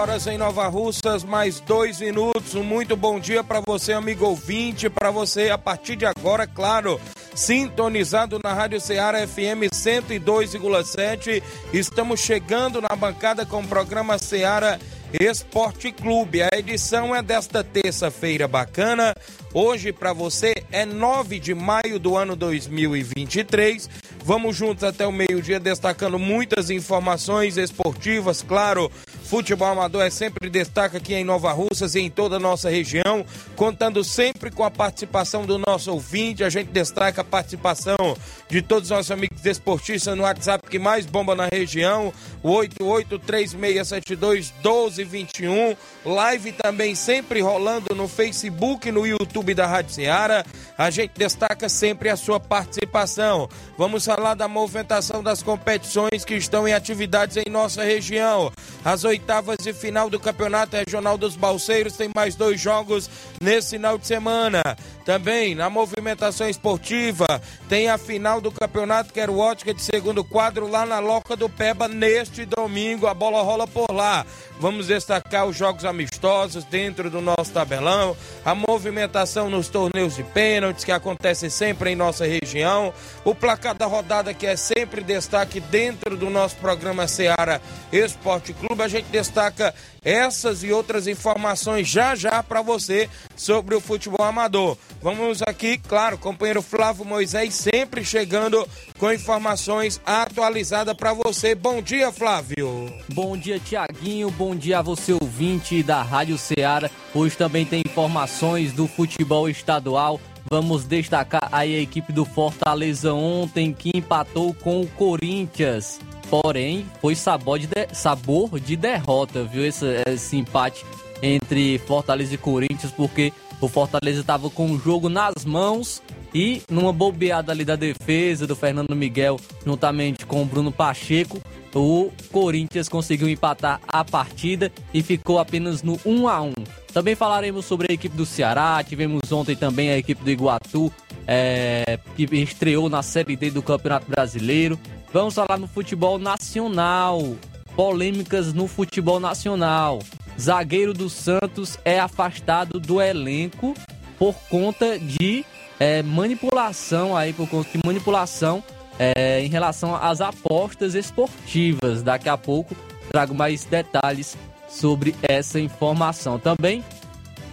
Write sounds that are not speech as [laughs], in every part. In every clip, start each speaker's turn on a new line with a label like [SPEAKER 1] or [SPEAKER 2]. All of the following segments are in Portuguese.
[SPEAKER 1] Horas em Nova Russas, mais dois minutos. Um muito bom dia para você, amigo ouvinte, para você a partir de agora, claro, sintonizado na Rádio Ceará FM 102,7. Estamos chegando na bancada com o programa Ceará Esporte Clube. A edição é desta terça-feira bacana. Hoje para você é 9 de maio do ano 2023. Vamos juntos até o meio-dia destacando muitas informações esportivas, claro. Futebol amador é sempre destaque aqui em Nova Russas e em toda a nossa região, contando sempre com a participação do nosso ouvinte. A gente destaca a participação de todos os nossos amigos esportistas no WhatsApp que mais bomba na região, o 8836721221. Live também sempre rolando no Facebook e no YouTube da Rádio Ceará. A gente destaca sempre a sua participação. Vamos falar da movimentação das competições que estão em atividades em nossa região. As oitavas de final do Campeonato Regional dos Balseiros tem mais dois jogos nesse final de semana. Também na movimentação esportiva tem a final do campeonato Quero Ótica de segundo quadro lá na Loca do Peba neste domingo. A bola rola por lá. Vamos destacar os jogos amistosos dentro do nosso tabelão, a movimentação nos torneios de pênaltis que acontece sempre em nossa região, o placar da rodada que é sempre destaque dentro do nosso programa Seara Esporte Clube. A gente destaca essas e outras informações já já para você sobre o futebol amador. Vamos aqui, claro, companheiro Flávio Moisés sempre chegando com informações atualizadas para você. Bom dia, Flávio.
[SPEAKER 2] Bom dia, Tiaguinho. Bom dia a você, ouvinte da Rádio Ceará. Hoje também tem informações do futebol estadual. Vamos destacar aí a equipe do Fortaleza ontem que empatou com o Corinthians. Porém, foi sabor de, de sabor de derrota, viu? Esse, esse empate entre Fortaleza e Corinthians, porque o Fortaleza estava com o jogo nas mãos e numa bobeada ali da defesa do Fernando Miguel, juntamente com o Bruno Pacheco, o Corinthians conseguiu empatar a partida e ficou apenas no 1 a 1. Também falaremos sobre a equipe do Ceará, tivemos ontem também a equipe do Iguatu, é, que estreou na Série D do Campeonato Brasileiro. Vamos falar no futebol nacional. Polêmicas no futebol nacional. Zagueiro do Santos é afastado do elenco por conta de é, manipulação aí, por conta de manipulação é, em relação às apostas esportivas. Daqui a pouco trago mais detalhes sobre essa informação. Também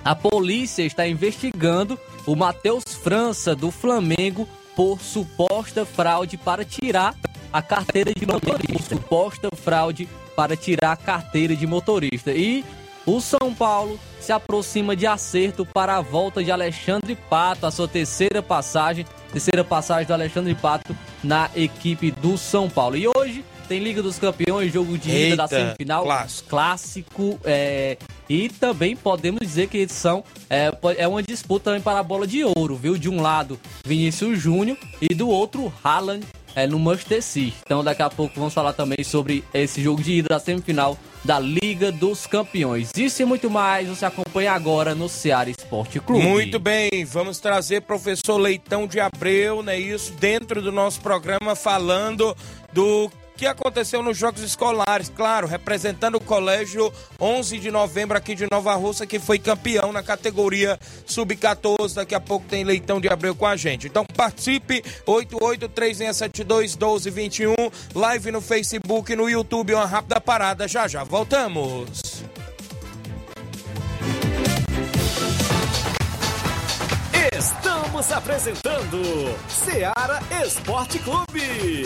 [SPEAKER 2] a polícia está investigando o Matheus França do Flamengo por suposta fraude para tirar a carteira de motorista. Suposta fraude para tirar a carteira de motorista. E o São Paulo se aproxima de acerto para a volta de Alexandre Pato, a sua terceira passagem, terceira passagem do Alexandre Pato na equipe do São Paulo. E hoje tem Liga dos Campeões, jogo de ida da semifinal,
[SPEAKER 1] clássico,
[SPEAKER 2] clássico é, e também podemos dizer que são é, é uma disputa também para a bola de ouro, viu? De um lado Vinícius Júnior e do outro Haaland é, no Manchester City. Então daqui a pouco vamos falar também sobre esse jogo de ida da semifinal da Liga dos Campeões. Isso e muito mais você acompanha agora no Ceará Esporte Clube.
[SPEAKER 1] Muito bem, vamos trazer professor Leitão de Abreu, né? Isso dentro do nosso programa falando do que aconteceu nos Jogos Escolares, claro, representando o Colégio 11 de novembro aqui de Nova Russa, que foi campeão na categoria Sub-14. Daqui a pouco tem Leitão de Abreu com a gente. Então participe, 8836721221, live no Facebook, no YouTube, uma rápida parada. Já já voltamos.
[SPEAKER 3] Estamos apresentando Seara Esporte Clube.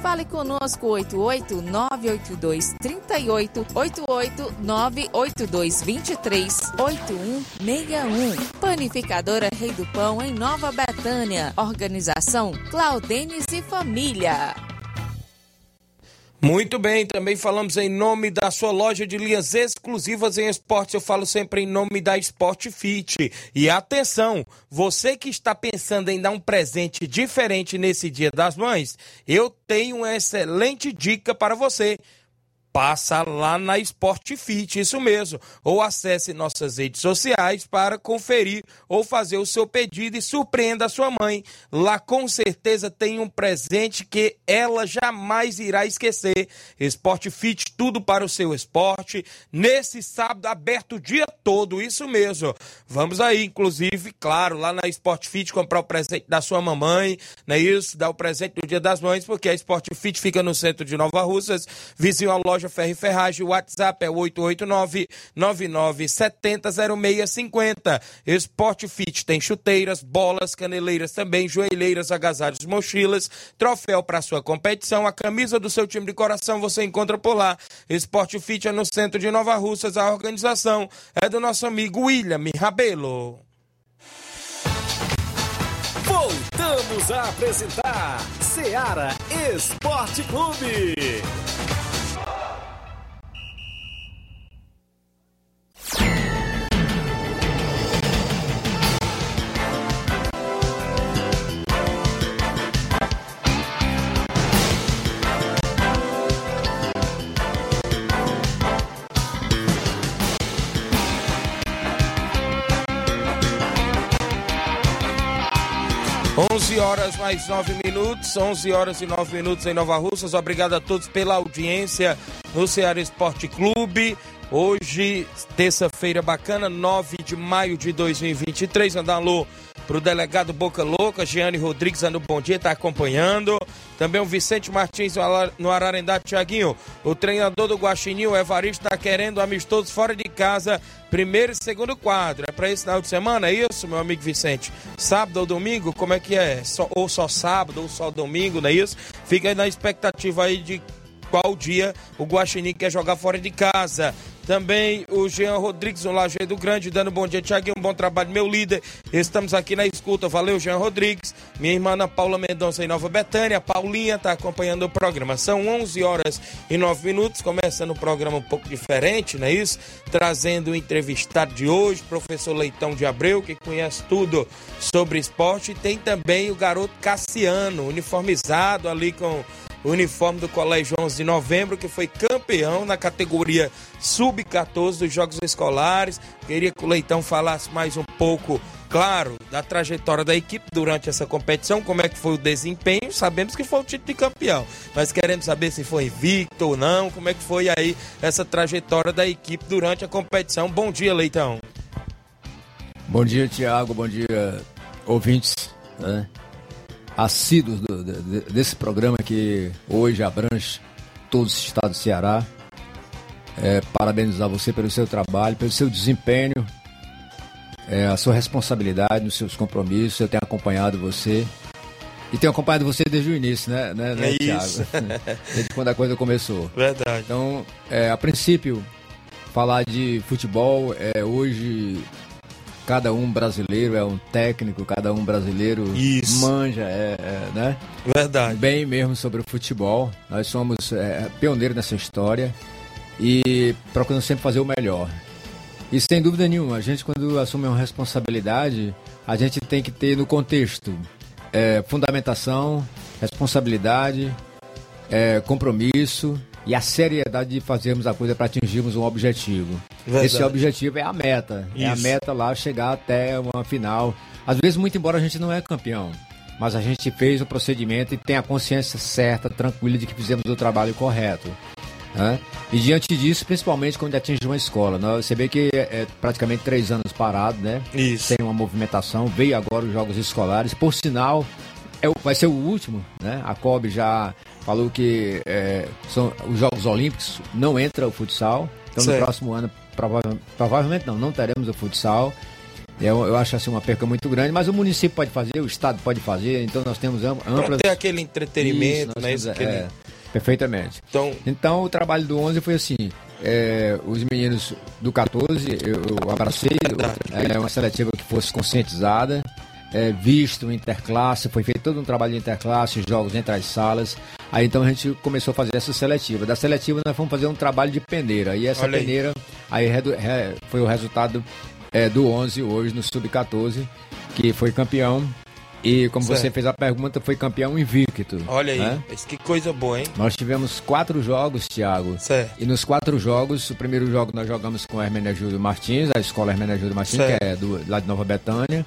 [SPEAKER 4] Fale conosco 88 982 38 88 982 23 8161. Panificadora Rei do Pão, em Nova Betânia. Organização Claudenes e Família.
[SPEAKER 1] Muito bem, também falamos em nome da sua loja de linhas exclusivas em esportes. Eu falo sempre em nome da Sport Fit. E atenção, você que está pensando em dar um presente diferente nesse Dia das Mães, eu tenho uma excelente dica para você passa lá na Sport Fit, isso mesmo. Ou acesse nossas redes sociais para conferir ou fazer o seu pedido e surpreenda a sua mãe. Lá com certeza tem um presente que ela jamais irá esquecer. Sport Fit, tudo para o seu esporte. Nesse sábado aberto o dia todo, isso mesmo. Vamos aí, inclusive, claro, lá na Sport Fit comprar o presente da sua mamãe, não é isso? Dar o presente do Dia das Mães, porque a Sport Fit fica no centro de Nova Russas, vizinho à loja Ferro e Ferragem. O WhatsApp é 889-9970-0650. Esporte Fit tem chuteiras, bolas, caneleiras também, joelheiras, agasalhos, mochilas, troféu para sua competição, a camisa do seu time de coração você encontra por lá. Esporte Fit é no centro de Nova Russas. A organização é do nosso amigo William Rabelo.
[SPEAKER 3] Voltamos a apresentar Seara Esporte Clube.
[SPEAKER 1] Horas mais 9 minutos, 11 horas e 9 minutos em Nova Russas. Obrigado a todos pela audiência no Ceará Esporte Clube. Hoje, terça-feira bacana, 9 de maio de 2023. Andar alô pro delegado Boca Louca, Giane Rodrigues, no bom dia, tá acompanhando. Também o Vicente Martins no Ararendá, Tiaguinho. O treinador do Guaxinim, o Evaristo, tá querendo amistosos fora de casa, primeiro e segundo quadro. É pra esse final de semana, é isso, meu amigo Vicente? Sábado ou domingo, como é que é? Só, ou só sábado, ou só domingo, não é isso? Fica aí na expectativa aí de qual dia o Guaxinim quer jogar fora de casa. Também o Jean Rodrigues, no Lajeado Grande, dando bom dia, Tiaguinho, um bom trabalho, meu líder. Estamos aqui na escuta. Valeu, Jean Rodrigues. Minha irmã Ana Paula Mendonça em Nova Betânia. Paulinha está acompanhando o programa. São 11 horas e 9 minutos, começando o programa um pouco diferente, não é isso? Trazendo o entrevistado de hoje, professor Leitão de Abreu, que conhece tudo sobre esporte. E tem também o garoto Cassiano, uniformizado ali com o uniforme do Colégio 11 de Novembro, que foi campeão na categoria Sub-14 dos Jogos Escolares. Queria que o Leitão falasse mais um pouco, claro, da trajetória da equipe durante essa competição, como é que foi o desempenho. Sabemos que foi o título de campeão, mas queremos saber se foi invicto ou não, como é que foi aí essa trajetória da equipe durante a competição. Bom dia, Leitão.
[SPEAKER 5] Bom dia, Tiago. Bom dia, ouvintes. Né? Assíduos do, de, desse programa que hoje abrange todo o estado do Ceará. É, parabenizar você pelo seu trabalho, pelo seu desempenho, é, a sua responsabilidade nos seus compromissos. Eu tenho acompanhado você. E tenho acompanhado você desde o início, né, né, né
[SPEAKER 1] é
[SPEAKER 5] Thiago?
[SPEAKER 1] Isso. [laughs]
[SPEAKER 5] desde quando a coisa começou.
[SPEAKER 1] Verdade.
[SPEAKER 5] Então, é, a princípio, falar de futebol é hoje cada um brasileiro é um técnico, cada um brasileiro
[SPEAKER 1] Isso.
[SPEAKER 5] manja, é, é, né?
[SPEAKER 1] Verdade.
[SPEAKER 5] Bem mesmo sobre o futebol. Nós somos é, pioneiros nessa história e procuramos sempre fazer o melhor. E sem dúvida nenhuma, a gente quando assume uma responsabilidade, a gente tem que ter no contexto é, fundamentação, responsabilidade, é, compromisso e a seriedade de fazermos a coisa para atingirmos um objetivo.
[SPEAKER 1] Verdade.
[SPEAKER 5] Esse objetivo é a meta. É a
[SPEAKER 1] Isso.
[SPEAKER 5] meta lá chegar até uma final. Às vezes, muito embora a gente não é campeão, mas a gente fez o procedimento e tem a consciência certa, tranquila de que fizemos o trabalho correto. né? E diante disso, principalmente quando atinge uma escola, né? você vê que é, é praticamente três anos parado, né?
[SPEAKER 1] Isso.
[SPEAKER 5] Sem uma movimentação, veio agora os jogos escolares. Por sinal, é vai ser o último, né? A COB já falou que é, são os Jogos Olímpicos, não entra o futsal. Então
[SPEAKER 1] Certo.
[SPEAKER 5] no próximo ano, prova- provavelmente não, não teremos o futsal. Eu, eu acho assim uma perca muito grande, mas o município pode fazer, o estado pode fazer, então nós temos am-
[SPEAKER 1] Pra
[SPEAKER 5] amplas.
[SPEAKER 1] ter aquele entretenimento,
[SPEAKER 5] nós
[SPEAKER 1] né?
[SPEAKER 5] temos,
[SPEAKER 1] Isso, aquele-
[SPEAKER 5] é, perfeitamente.
[SPEAKER 1] Então,
[SPEAKER 5] Então o trabalho do 11 foi assim: é, os meninos do 14 eu, abracei, é, uma seletiva que fosse conscientizada, é, visto interclasse, foi feito todo um trabalho de interclasse, jogos entre as salas. Aí então a gente começou a fazer essa seletiva. Da seletiva nós fomos fazer um trabalho de peneira. E essa
[SPEAKER 1] Olha
[SPEAKER 5] peneira aí foi o resultado é, do 11 hoje no Sub-14, que foi campeão. E como você
[SPEAKER 1] Certo.
[SPEAKER 5] fez a pergunta, foi campeão invicto.
[SPEAKER 1] olha aí,
[SPEAKER 5] né?
[SPEAKER 1] que coisa boa, hein?
[SPEAKER 5] Nós tivemos quatro jogos, Thiago.
[SPEAKER 1] Certo.
[SPEAKER 5] E nos quatro jogos, o primeiro jogo nós jogamos com a Hermenegildo Martins, a escola Hermenegildo Martins,
[SPEAKER 1] Certo.
[SPEAKER 5] que é do, lá de Nova Betânia.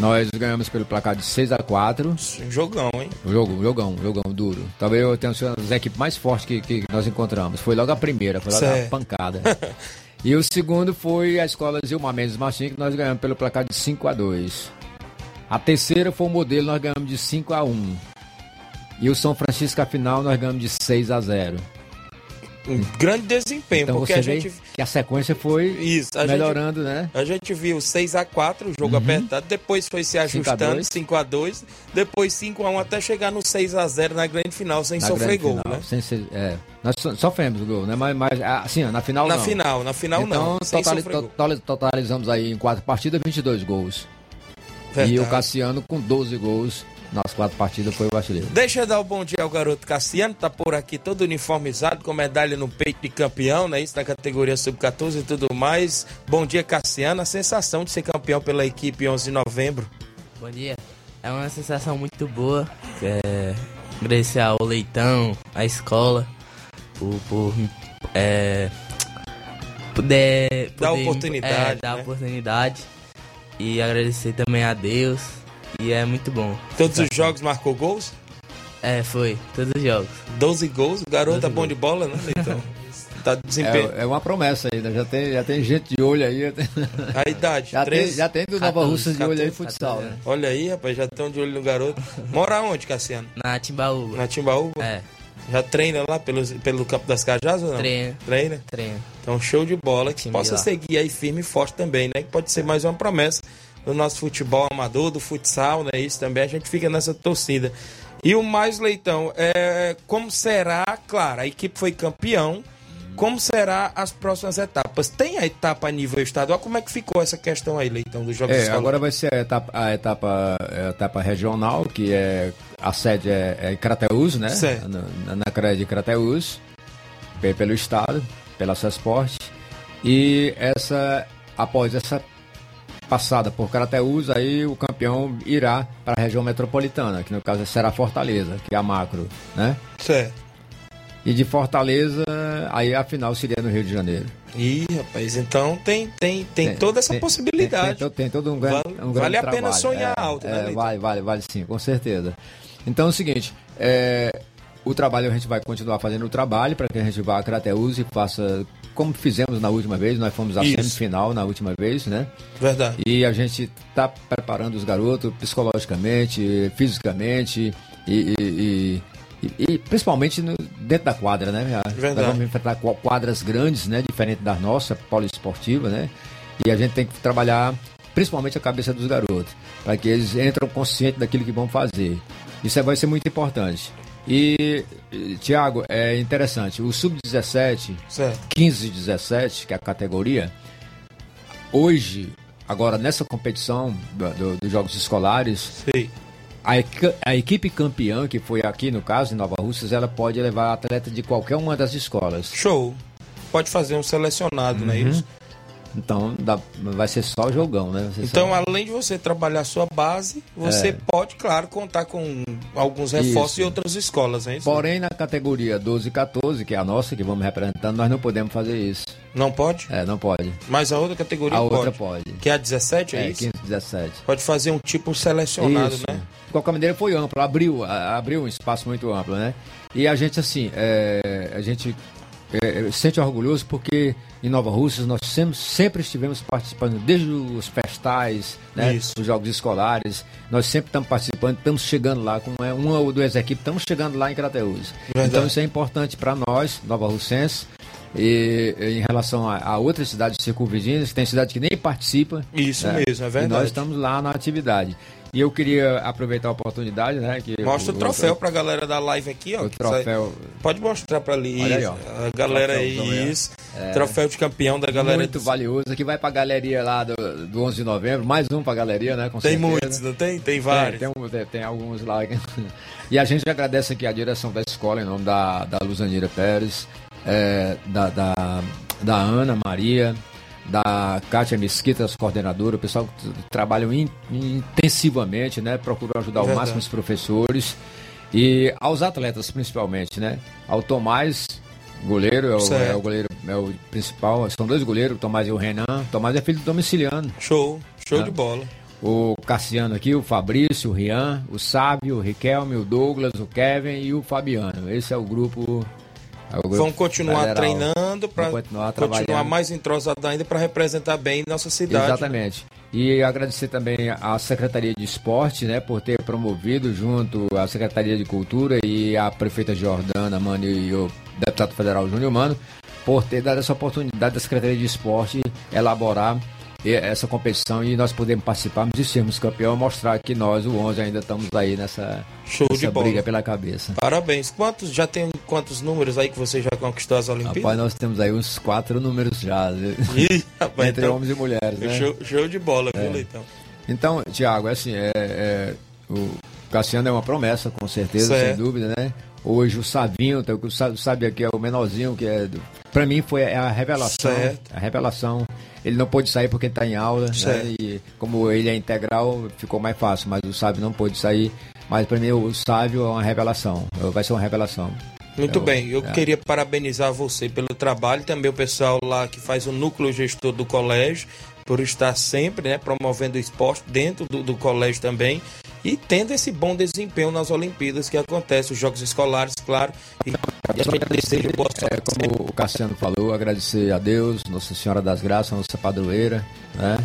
[SPEAKER 5] Nós ganhamos pelo placar de 6 a 4
[SPEAKER 1] Um jogão, hein?
[SPEAKER 5] um jogo, um jogão, um jogão duro. Talvez eu tenha sido uma das equipes mais fortes que, que nós encontramos. Foi logo a primeira, foi logo
[SPEAKER 1] Certo.
[SPEAKER 5] a pancada. [laughs] e o segundo foi a escola Zilmar Mendes Martins, que nós ganhamos pelo placar de 5 a 2 A terceira foi o modelo, nós ganhamos de 5 a 1 E o São Francisco, a final, nós ganhamos de 6 a 0
[SPEAKER 1] Um grande desempenho,
[SPEAKER 5] Então
[SPEAKER 1] porque a gente.
[SPEAKER 5] que a sequência foi
[SPEAKER 1] Isso, a gente,
[SPEAKER 5] melhorando, né?
[SPEAKER 1] a gente viu 6x4, o jogo apertado, depois foi se
[SPEAKER 5] 5 a
[SPEAKER 1] ajustando,
[SPEAKER 5] 2.
[SPEAKER 1] 5x2, depois 5x1 até chegar no 6x0 na grande final, sem
[SPEAKER 5] Na
[SPEAKER 1] sofrer gol,
[SPEAKER 5] final,
[SPEAKER 1] né?
[SPEAKER 5] sem ser- é. Nós so- sofremos o gol, né? Mas, mas assim, ó, na final
[SPEAKER 1] Na
[SPEAKER 5] não.
[SPEAKER 1] final, na final
[SPEAKER 5] então,
[SPEAKER 1] não,
[SPEAKER 5] totali- totali- totalizamos aí em quatro partidas 22 gols.
[SPEAKER 1] Verdade.
[SPEAKER 5] E o Cassiano com 12 gols nas quatro partidas foi o artilheiro.
[SPEAKER 1] Deixa eu dar o bom dia ao garoto Cassiano, tá por aqui todo uniformizado, com medalha no peito de campeão, né? Isso na categoria sub-14 e tudo mais. Bom dia, Cassiano. A sensação de ser campeão pela equipe 11 de novembro.
[SPEAKER 6] Bom dia. É uma sensação muito boa. É, agradecer ao Leitão, à escola, por, por é, poder,
[SPEAKER 1] Dar
[SPEAKER 6] poder-
[SPEAKER 1] oportunidade,
[SPEAKER 6] é, dar
[SPEAKER 1] né?
[SPEAKER 6] oportunidade. E agradecer também a Deus. E é muito bom.
[SPEAKER 1] Todos os jogos marcou gols?
[SPEAKER 6] É, foi. Todos os jogos.
[SPEAKER 1] 12 gols. O garoto é
[SPEAKER 6] 12
[SPEAKER 1] bom de bola, né, Leitão? [laughs] tá de desempenho.
[SPEAKER 5] É, é uma promessa ainda, já tem, já tem gente de olho aí.
[SPEAKER 1] A idade, [laughs]
[SPEAKER 5] Já tem,
[SPEAKER 1] 13.
[SPEAKER 5] já tem do Nova
[SPEAKER 6] 14,
[SPEAKER 5] Russa de olho aí
[SPEAKER 6] 14,
[SPEAKER 5] futsal,
[SPEAKER 6] 14,
[SPEAKER 5] né?
[SPEAKER 1] Olha aí, rapaz, já estão de olho no garoto. Mora onde, Cassiano?
[SPEAKER 6] Na Timbaúba.
[SPEAKER 1] Na Timbaúba?
[SPEAKER 6] É,
[SPEAKER 1] Já treina lá pelo, pelo Campo das Cajás ou não?
[SPEAKER 6] treina,
[SPEAKER 1] Treina?
[SPEAKER 6] treina.
[SPEAKER 1] Então, show de bola. Que
[SPEAKER 6] Time
[SPEAKER 1] possa seguir aí firme e forte também, né? Que pode ser mais uma promessa do nosso futebol amador, do futsal, né? Isso também. A gente fica nessa torcida. E o mais, Leitão, é, como será, claro, a equipe foi campeão. Como será as próximas etapas? Tem a etapa a nível estadual? Como é que ficou essa questão aí, Leitão, dos Jogos
[SPEAKER 5] É, agora vai ser a etapa, a etapa, a etapa regional, que é a sede é, é em Crateús, né?
[SPEAKER 1] Certo.
[SPEAKER 5] Na, na de Crateús, pe- pelo estado, pela Cesporte. E essa, após essa passada por Crateús, aí o campeão irá para a região metropolitana, que no caso será Fortaleza, que é a macro, né?
[SPEAKER 1] Certo.
[SPEAKER 5] E de Fortaleza, aí a final seria no Rio de Janeiro.
[SPEAKER 1] Ih, rapaz, então tem, tem, tem, toda essa
[SPEAKER 5] tem-
[SPEAKER 1] possibilidade.
[SPEAKER 5] Tem, tem, tem todo um grande,
[SPEAKER 1] Vale-
[SPEAKER 5] um grande
[SPEAKER 1] vale a pena sonhar
[SPEAKER 5] É,
[SPEAKER 1] alto, né,
[SPEAKER 5] é? Vale, vale, vale sim, com certeza. Então é o seguinte, é, o trabalho a gente vai continuar fazendo o trabalho para que a gente vá a Crateus e faça como fizemos na última vez, nós fomos à
[SPEAKER 1] Isso.
[SPEAKER 5] semifinal na última vez, né?
[SPEAKER 1] Verdade.
[SPEAKER 5] E a gente está preparando os garotos psicologicamente, fisicamente e, e- e- e- principalmente no- dentro da quadra, né?
[SPEAKER 1] Verdade.
[SPEAKER 5] Nós vamos enfrentar qua- quadras grandes, né? Diferente da nossa, poliesportiva, né? E a gente tem que trabalhar principalmente a cabeça dos garotos, para que eles entram conscientes daquilo que vão fazer. Isso é- vai ser muito importante. E, Tiago, é interessante, o Sub-17,
[SPEAKER 1] Certo.
[SPEAKER 5] 15 e 17, que é a categoria, hoje Agora, nessa competição do- do- dos Jogos Escolares, a, a equipe campeã, que foi aqui no caso, em Nova Russas, ela pode levar atleta de qualquer uma das escolas.
[SPEAKER 1] Show. Pode fazer um selecionado,
[SPEAKER 5] Uhum.
[SPEAKER 1] não é isso?
[SPEAKER 5] Então, dá- vai ser só jogão, né?
[SPEAKER 1] Então,
[SPEAKER 5] só-
[SPEAKER 1] além de você trabalhar a sua base, você
[SPEAKER 5] É.
[SPEAKER 1] pode, claro, contar com alguns reforços
[SPEAKER 5] Isso.
[SPEAKER 1] em outras escolas, é isso?
[SPEAKER 5] Porém, na categoria 12 e 14, que é a nossa, que vamos representando, nós não podemos fazer isso.
[SPEAKER 1] Não pode?
[SPEAKER 5] É, não pode.
[SPEAKER 1] Mas a outra categoria
[SPEAKER 5] A
[SPEAKER 1] pode.
[SPEAKER 5] outra pode.
[SPEAKER 1] Que é a 17, é,
[SPEAKER 5] É,
[SPEAKER 1] isso?
[SPEAKER 5] 15, 17.
[SPEAKER 1] Pode fazer um tipo selecionado,
[SPEAKER 5] Isso.
[SPEAKER 1] né?
[SPEAKER 5] De qualquer maneira, foi amplo, abriu, abriu um espaço muito amplo, né? E a gente, assim, é, a gente é, se sente orgulhoso porque em Nova Russas nós sempre, sempre estivemos participando, desde os festais, né? Os jogos escolares, nós sempre estamos participando, estamos chegando lá, com é, uma ou duas equipes, estamos chegando lá em.
[SPEAKER 1] Verdade.
[SPEAKER 5] Então isso é importante para nós, Nova Russense, e em relação a, a outras cidades circunvizinhas, que tem cidade que nem participa.
[SPEAKER 1] Isso
[SPEAKER 5] né?
[SPEAKER 1] mesmo, é
[SPEAKER 5] E
[SPEAKER 1] verdade.
[SPEAKER 5] nós estamos lá na atividade. E eu queria aproveitar a oportunidade, né? Que
[SPEAKER 1] Mostra o troféu pra galera da live aqui, ó.
[SPEAKER 5] O troféu.
[SPEAKER 1] Pode mostrar pra ali.
[SPEAKER 5] Aí, ó.
[SPEAKER 1] A galera aí, isso. Troféu de campeão da galera.
[SPEAKER 5] muito
[SPEAKER 1] do-
[SPEAKER 5] valioso, que vai pra galeria lá do, do 11 de novembro, mais um pra galeria, né?
[SPEAKER 1] Tem
[SPEAKER 5] certeza.
[SPEAKER 1] muitos, não tem? Tem vários.
[SPEAKER 5] tem, tem- tem alguns lá. [laughs] E a gente agradece aqui a direção da escola, em nome da, da Luzanira Pérez, é, da, da, da Ana Maria, da Kátia Mesquita, as coordenadoras, o pessoal que t- trabalham in- intensivamente, né? Procuram ajudar ao
[SPEAKER 1] Verdade.
[SPEAKER 5] máximo os professores e aos atletas, principalmente, né? Ao Tomás, goleiro, é o, é o goleiro, é o principal, são dois goleiros, o Tomás e o Renan. O Tomás é filho do Domiciliano.
[SPEAKER 1] Show, show
[SPEAKER 5] É.
[SPEAKER 1] de bola.
[SPEAKER 5] O Cassiano aqui, o Fabrício, o Rian, o Sábio, o Riquelme, o Douglas, o Kevin e o Fabiano. Esse é o grupo. O grupo
[SPEAKER 1] Vamos continuar
[SPEAKER 5] federal.
[SPEAKER 1] treinando para
[SPEAKER 5] continuar
[SPEAKER 1] continuar, mais entrosado ainda para representar bem nossa cidade.
[SPEAKER 5] Exatamente. E agradecer também à Secretaria de Esporte, né, por ter promovido junto à Secretaria de Cultura e à prefeita Jordana Mano e o deputado federal Júnior Mano, por ter dado essa oportunidade da Secretaria de Esporte elaborar essa competição e nós podemos participarmos e sermos campeão, mostrar que nós, o 11, ainda estamos aí nessa,
[SPEAKER 1] Show de
[SPEAKER 5] nessa
[SPEAKER 1] bola.
[SPEAKER 5] briga pela cabeça.
[SPEAKER 1] Parabéns. Quantos já tem quantos números aí que você já conquistou as Olimpíadas?
[SPEAKER 5] Rapaz, nós temos aí uns quatro números já?
[SPEAKER 1] Ih, [laughs] rapaz,
[SPEAKER 5] entre
[SPEAKER 1] então,
[SPEAKER 5] homens e mulheres, né?
[SPEAKER 1] show, show de bola, viu, Leitão?
[SPEAKER 5] Então, Tiago, é assim, é, é, o Cassiano é uma promessa, com certeza,
[SPEAKER 1] Certo.
[SPEAKER 5] sem dúvida, né? Hoje o Savinho, tá, o Sa- sabe aqui é o menorzinho, que é. do- Pra mim foi a revelação.
[SPEAKER 1] Certo.
[SPEAKER 5] A revelação. Ele não pôde sair porque está em aula, né? E como ele é integral, ficou mais fácil, mas o Sábio não pôde sair. Mas pra mim o Sábio é uma revelação. Vai ser uma revelação.
[SPEAKER 1] Muito
[SPEAKER 5] o-
[SPEAKER 1] bem, eu
[SPEAKER 5] é.
[SPEAKER 1] queria parabenizar você pelo trabalho, também o pessoal lá que faz o núcleo gestor do colégio, por estar sempre né, promovendo o esporte dentro do, do colégio também e tendo esse bom desempenho nas Olimpíadas que acontece, os Jogos Escolares, claro. E, e a gente deseja boa sorte.
[SPEAKER 5] É, como o Cassiano falou, agradecer a Deus, Nossa Senhora das Graças, nossa padroeira, né?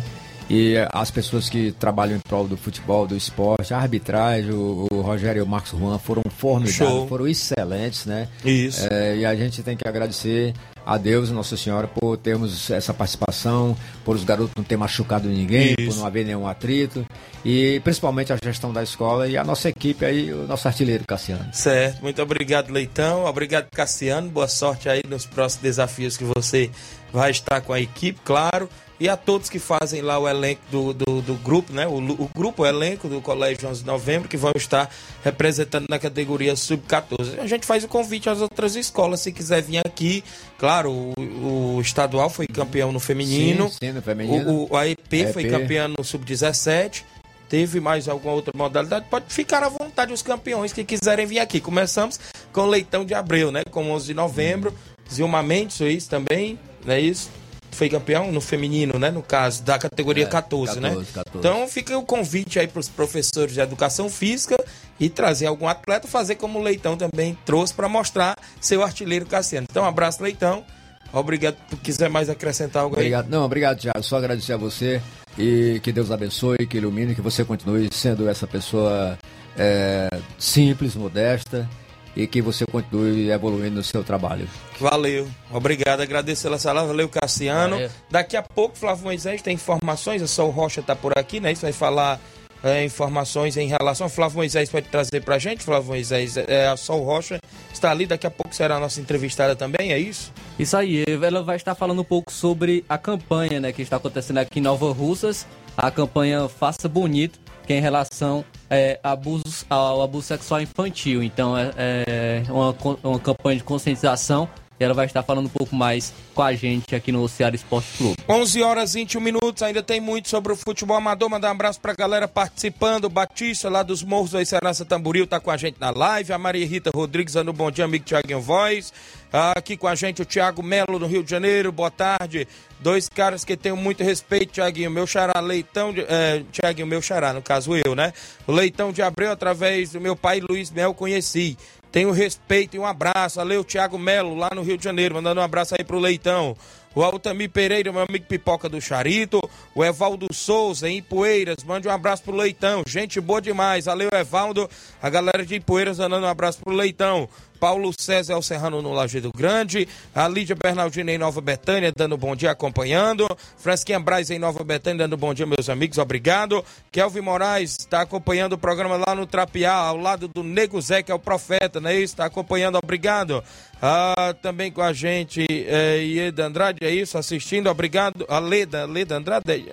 [SPEAKER 5] E as pessoas que trabalham em prol do futebol, do esporte, a arbitragem, o, o Rogério e o Marcos Juan foram formidáveis,
[SPEAKER 1] Show.
[SPEAKER 5] foram excelentes, né?
[SPEAKER 1] Isso.
[SPEAKER 5] É, e a gente tem que agradecer a Deus e Nossa Senhora por termos essa participação, por os garotos não terem machucado ninguém,
[SPEAKER 1] Isso.
[SPEAKER 5] por não haver nenhum atrito, e principalmente a gestão da escola e a nossa equipe aí, o nosso artilheiro Cassiano.
[SPEAKER 1] Certo, muito obrigado, Leitão. Obrigado, Cassiano. Boa sorte aí nos próximos desafios que você vai estar com a equipe, claro. E a todos que fazem lá o elenco do, do, do grupo, né? O, o grupo, o elenco do Colégio 11 de Novembro, que vão estar representando na categoria Sub-14. A gente faz o convite às outras escolas, se quiser vir aqui. Claro, o, o estadual foi campeão no feminino.
[SPEAKER 5] Sim, sim, no feminino.
[SPEAKER 1] O, a EP foi
[SPEAKER 5] EP.
[SPEAKER 1] campeã no Sub-17. Teve mais alguma outra modalidade? Pode ficar à vontade os campeões que quiserem vir aqui. Começamos com Leitão de Abreu, né? Com 11 de novembro. Zilma Mendes, isso também, não é isso? Foi campeão no feminino, né? No caso, da categoria
[SPEAKER 5] É,
[SPEAKER 1] 14, né?
[SPEAKER 5] 14, 14.
[SPEAKER 1] Então fica o convite aí para os professores de educação física e trazer algum atleta, fazer como o Leitão também trouxe para mostrar seu artilheiro Cassiano. Então, um abraço, Leitão. Obrigado por quiser mais acrescentar algo aí.
[SPEAKER 5] Obrigado. Não, obrigado, Thiago. Só agradecer a você e que Deus abençoe, que ilumine, que você continue sendo essa pessoa é, simples, modesta e que você continue evoluindo no seu trabalho.
[SPEAKER 1] Valeu, obrigado, agradeço ela sala, valeu Cassiano.
[SPEAKER 6] Valeu.
[SPEAKER 1] Daqui a pouco, Flávio Moisés tem informações, é só o Rocha tá por aqui, né? Isso vai falar é, informações em relação. Flávio Moisés pode trazer para a gente. Flávio Moisés, é, a Sol Rocha está ali, daqui a pouco será a nossa entrevistada também, é isso?
[SPEAKER 2] Isso aí, ela vai estar falando um pouco sobre a campanha né, que está acontecendo aqui em Nova Russas, a campanha Faça Bonito, que é em relação é, abusos, ao abuso sexual infantil. Então é, é uma, uma campanha de conscientização e ela vai estar falando um pouco mais com a gente aqui no Ceará Esporte Clube.
[SPEAKER 1] 11 horas e 21 minutos, ainda tem muito sobre o futebol amador. Mandar um abraço pra galera participando. O Batista, lá dos Morros do Serança Tamboril, tá com a gente na live. A Maria Rita Rodrigues, dando bom dia, amigo Tiaguinho Voz. Aqui com a gente o Thiago Melo, no Rio de Janeiro. Boa tarde. Dois caras que tenho muito respeito, Tiaguinho. Meu xará, Leitão. De, é, Tiaguinho, meu xará, no caso eu, né? Leitão de Abreu, através do meu pai Luiz Mel, conheci. Tenho respeito e um abraço. Valeu, Thiago Melo, lá no Rio de Janeiro, mandando um abraço aí pro Leitão. O Altamir Pereira, meu amigo Pipoca do Charito. O Evaldo Souza, em Ipueiras, mande um abraço pro Leitão. Gente boa demais. Valeu, Evaldo. A galera de Ipueiras mandando um abraço pro Leitão. Paulo César Serrano no Lajeado Grande, a Lídia Bernardina em Nova Betânia, dando bom dia acompanhando, Fresquinha Braz em Nova Betânia, dando bom dia, meus amigos, obrigado. Kelvin Moraes está acompanhando o programa lá no Trapiá, ao lado do Nego Zé, que é o profeta, né? Está acompanhando, obrigado. Ah, também com a gente, é, Ieda Andrade, é isso, assistindo, obrigado. A Leda, Leda Andrade,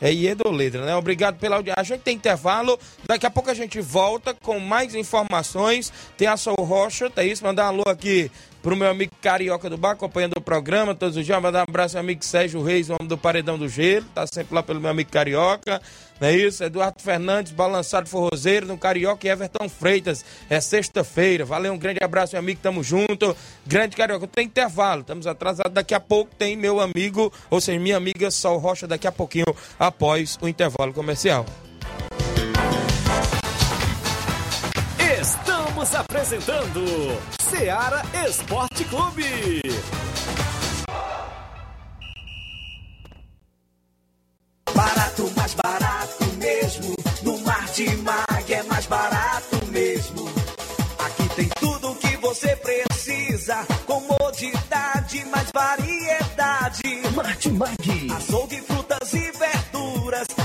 [SPEAKER 1] é Ieda Ledra, né? Obrigado pela audiência. A gente tem intervalo, daqui a pouco a gente volta com mais informações. Tem a Sol Rocha, tá isso? Mandar um alô aqui pro meu amigo Carioca do Bar, acompanhando o programa todos os dias. Mandar um abraço ao amigo Sérgio Reis, o homem do Paredão do Gelo, tá sempre lá pelo meu amigo Carioca. Não é isso? Eduardo Fernandes, balançado forrozeiro no Carioca e Everton Freitas. É sexta-feira. Valeu, um grande abraço, meu amigo, tamo junto. Grande Carioca, tem intervalo, estamos atrasados. Daqui a pouco tem meu amigo, ou seja, minha amiga Sol Rocha, daqui a pouquinho, após o intervalo comercial.
[SPEAKER 3] Estamos apresentando Seara Esporte Clube.
[SPEAKER 7] Barato,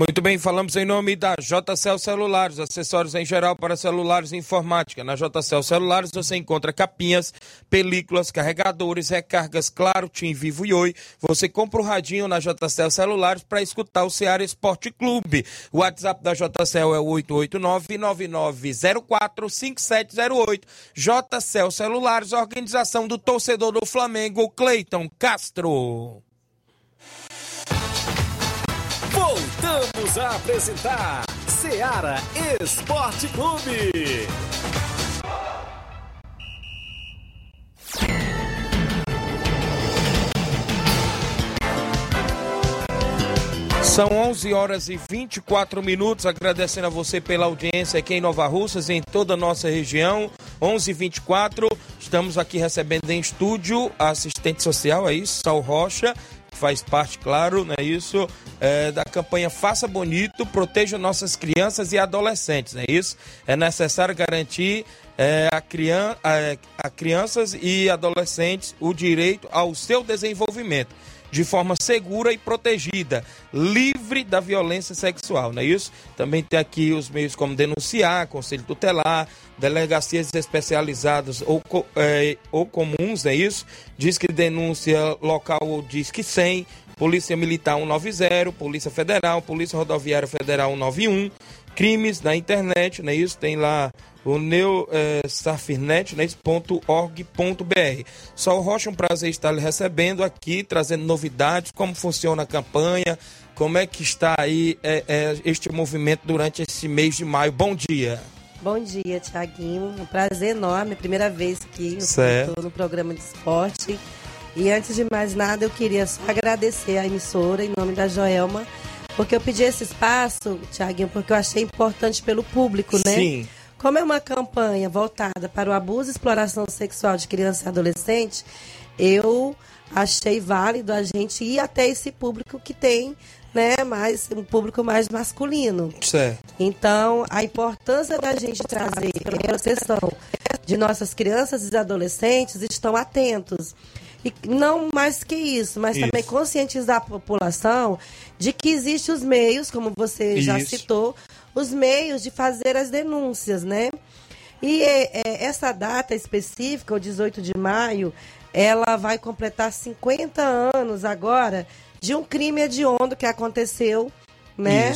[SPEAKER 1] Muito bem, falamos em nome da JCL Celulares, acessórios em geral para celulares e informática. Na JCL Celulares você encontra capinhas, películas, carregadores, recargas, claro, Tim Vivo e Oi. Você compra o radinho na JCL Celulares para escutar o Ceará Esporte Clube. O WhatsApp da JCL é o 889-9904-5708. JCL Celulares, organização do torcedor do Flamengo, Cleiton Castro.
[SPEAKER 3] Voltamos a apresentar Seara Esporte Clube.
[SPEAKER 1] São 11 horas e 24 minutos, agradecendo a você pela audiência aqui em Nova Russas, em toda a nossa região. 11 h 24 estamos aqui recebendo em estúdio a assistente social, é isso, Sal Rocha, faz parte, claro, não é isso, é, da campanha Faça Bonito, proteja nossas crianças e adolescentes, não é isso? É necessário garantir é, a, crian a, a crianças e adolescentes o direito ao seu desenvolvimento de forma segura e protegida, livre da violência sexual, não é isso? Também tem aqui os meios como denunciar, conselho tutelar, delegacias especializadas ou, é, ou comuns, é isso? Diz que denúncia local ou diz que 100, Polícia Militar 190, Polícia Federal, Polícia Rodoviária Federal 191, crimes na internet, não é isso? Tem lá o neusafirnet, né, .org.br. Sol Rocha, um prazer estar lhe recebendo aqui, trazendo novidades, como funciona a campanha, como é que está aí é, é, este movimento durante esse mês de maio. Bom dia.
[SPEAKER 8] Bom dia, Tiaguinho. Um prazer enorme, primeira vez que estou no programa de esporte. E antes de mais nada, eu queria só agradecer a emissora, em nome da Joelma, Porque eu pedi esse espaço, Tiaguinho, porque eu achei importante pelo público, né?
[SPEAKER 1] Sim.
[SPEAKER 8] Como é uma campanha voltada para o abuso e exploração sexual de criança e adolescente, eu achei válido a gente ir até esse público que tem né, mais um público mais masculino.
[SPEAKER 1] Certo.
[SPEAKER 8] Então, a importância da gente trazer a proteção de nossas crianças e adolescentes estão atentos. E não mais que isso, mas
[SPEAKER 1] Isso.
[SPEAKER 8] também conscientizar a população de que existem os meios, como você já
[SPEAKER 1] Isso.
[SPEAKER 8] citou, os meios de fazer as denúncias, né? E é, é, essa data específica, o 18 de maio, ela vai completar 50 anos agora de um crime hediondo que aconteceu, né?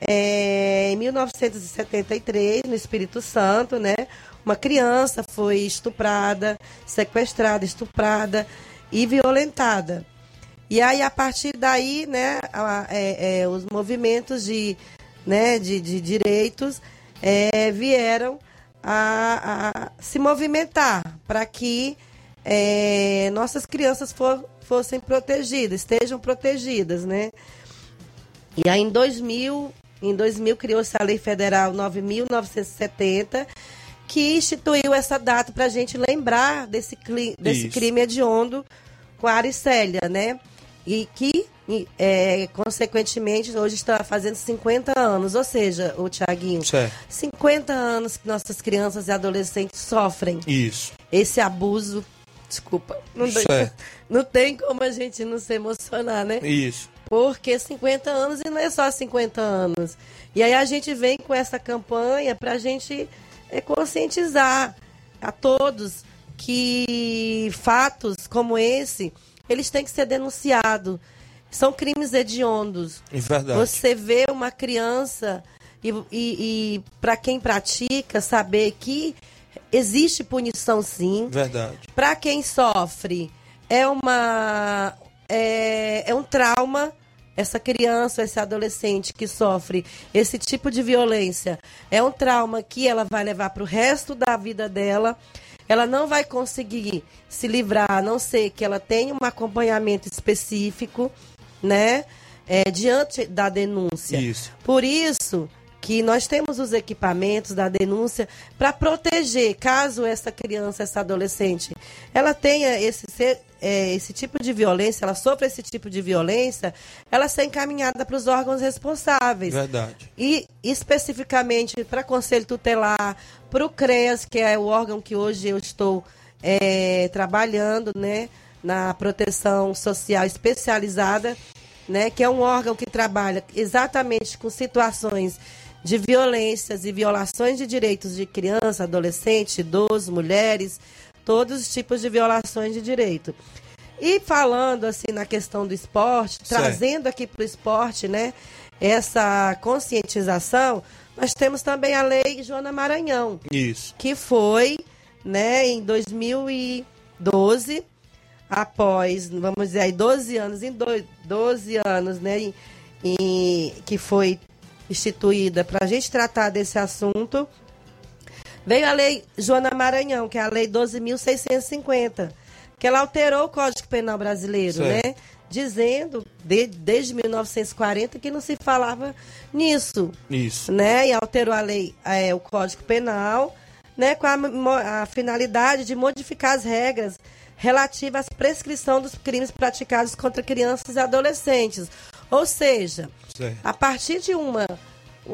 [SPEAKER 8] É, em 1973, no Espírito Santo, né? Uma criança foi estuprada, sequestrada, estuprada e violentada. E aí, a partir daí, né, a- é, é, os movimentos de, né, de, de direitos é, vieram a, a se movimentar para que é, nossas crianças for- fossem protegidas, estejam protegidas, né? E aí, em 2000, em 2000 criou-se a Lei Federal 9.970, que instituiu essa data para a gente lembrar desse, desse
[SPEAKER 1] Isso.
[SPEAKER 8] crime hediondo com a Aricélia, né? E que, é, consequentemente, hoje está fazendo 50 anos. Ou seja, o Tiaguinho,
[SPEAKER 1] Certo.
[SPEAKER 8] 50 anos que nossas crianças e adolescentes sofrem
[SPEAKER 1] Isso.
[SPEAKER 8] esse abuso. Desculpa, não tem, [laughs] não tem como a gente não se emocionar, né?
[SPEAKER 1] Isso.
[SPEAKER 8] Porque 50 anos e não é só 50 anos. E aí a gente vem com essa campanha para a gente é, conscientizar a todos que fatos como esse, eles têm que ser denunciados. São crimes hediondos.
[SPEAKER 1] É verdade.
[SPEAKER 8] Você vê uma criança e, e, e para quem pratica, saber que existe punição sim.
[SPEAKER 1] Verdade.
[SPEAKER 8] Para quem sofre, é uma é, é um trauma essa criança, esse adolescente que sofre esse tipo de violência. É um trauma que ela vai levar para o resto da vida dela. Ela não vai conseguir se livrar, a não ser que ela tenha um acompanhamento específico, né? É, diante da denúncia.
[SPEAKER 1] Isso.
[SPEAKER 8] Por isso que nós temos os equipamentos da denúncia para proteger, caso essa criança, essa adolescente, ela tenha esse, é, esse tipo de violência, ela sofra esse tipo de violência, ela ser encaminhada para os órgãos responsáveis.
[SPEAKER 1] Verdade.
[SPEAKER 8] E especificamente para Conselho Tutelar, para o CREAS, que é o órgão que hoje eu estou é, trabalhando, né, na proteção social especializada, né, que é um órgão que trabalha exatamente com situações de violências e violações de direitos de criança, adolescente, idoso, mulheres, todos os tipos de violações de direito. E falando assim na questão do esporte,
[SPEAKER 1] Certo.
[SPEAKER 8] trazendo aqui para o esporte, né, essa conscientização, nós temos também a lei Joana Maranhão,
[SPEAKER 1] Isso.
[SPEAKER 8] que foi, né, em 2012, após, vamos dizer aí, 12 anos, em dois- 12 anos, né, em, em- que foi instituída para a gente tratar desse assunto, veio a lei Joana Maranhão, que é a lei 12.650, que ela alterou o Código Penal brasileiro,
[SPEAKER 1] Certo.
[SPEAKER 8] né? Dizendo, de- desde 1940, que não se falava nisso
[SPEAKER 1] Isso.
[SPEAKER 8] né, e alterou a lei, é, o Código Penal, né, com a, a finalidade de modificar as regras relativas à prescrição dos crimes praticados contra crianças e adolescentes. Ou seja,
[SPEAKER 1] Certo.
[SPEAKER 8] a partir de uma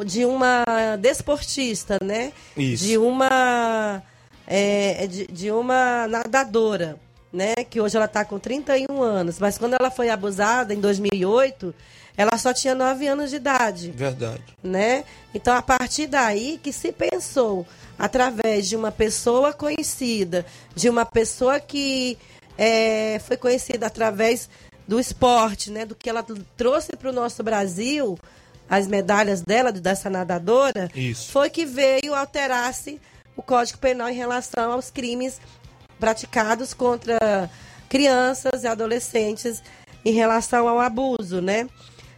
[SPEAKER 8] de uma desportista, né,
[SPEAKER 1] Isso.
[SPEAKER 8] de uma é, de, de uma nadadora, né, que hoje ela está com 31 anos, mas quando ela foi abusada em 2008, ela só tinha 9 anos de idade
[SPEAKER 1] Verdade.
[SPEAKER 8] né? Então, a partir daí que se pensou, através de uma pessoa conhecida, de uma pessoa que é, foi conhecida através do esporte, né? Do que ela trouxe para o nosso Brasil, as medalhas dela, dessa nadadora,
[SPEAKER 1] Isso.
[SPEAKER 8] foi que veio alterar-se o Código Penal em relação aos crimes praticados contra crianças e adolescentes em relação ao abuso, né?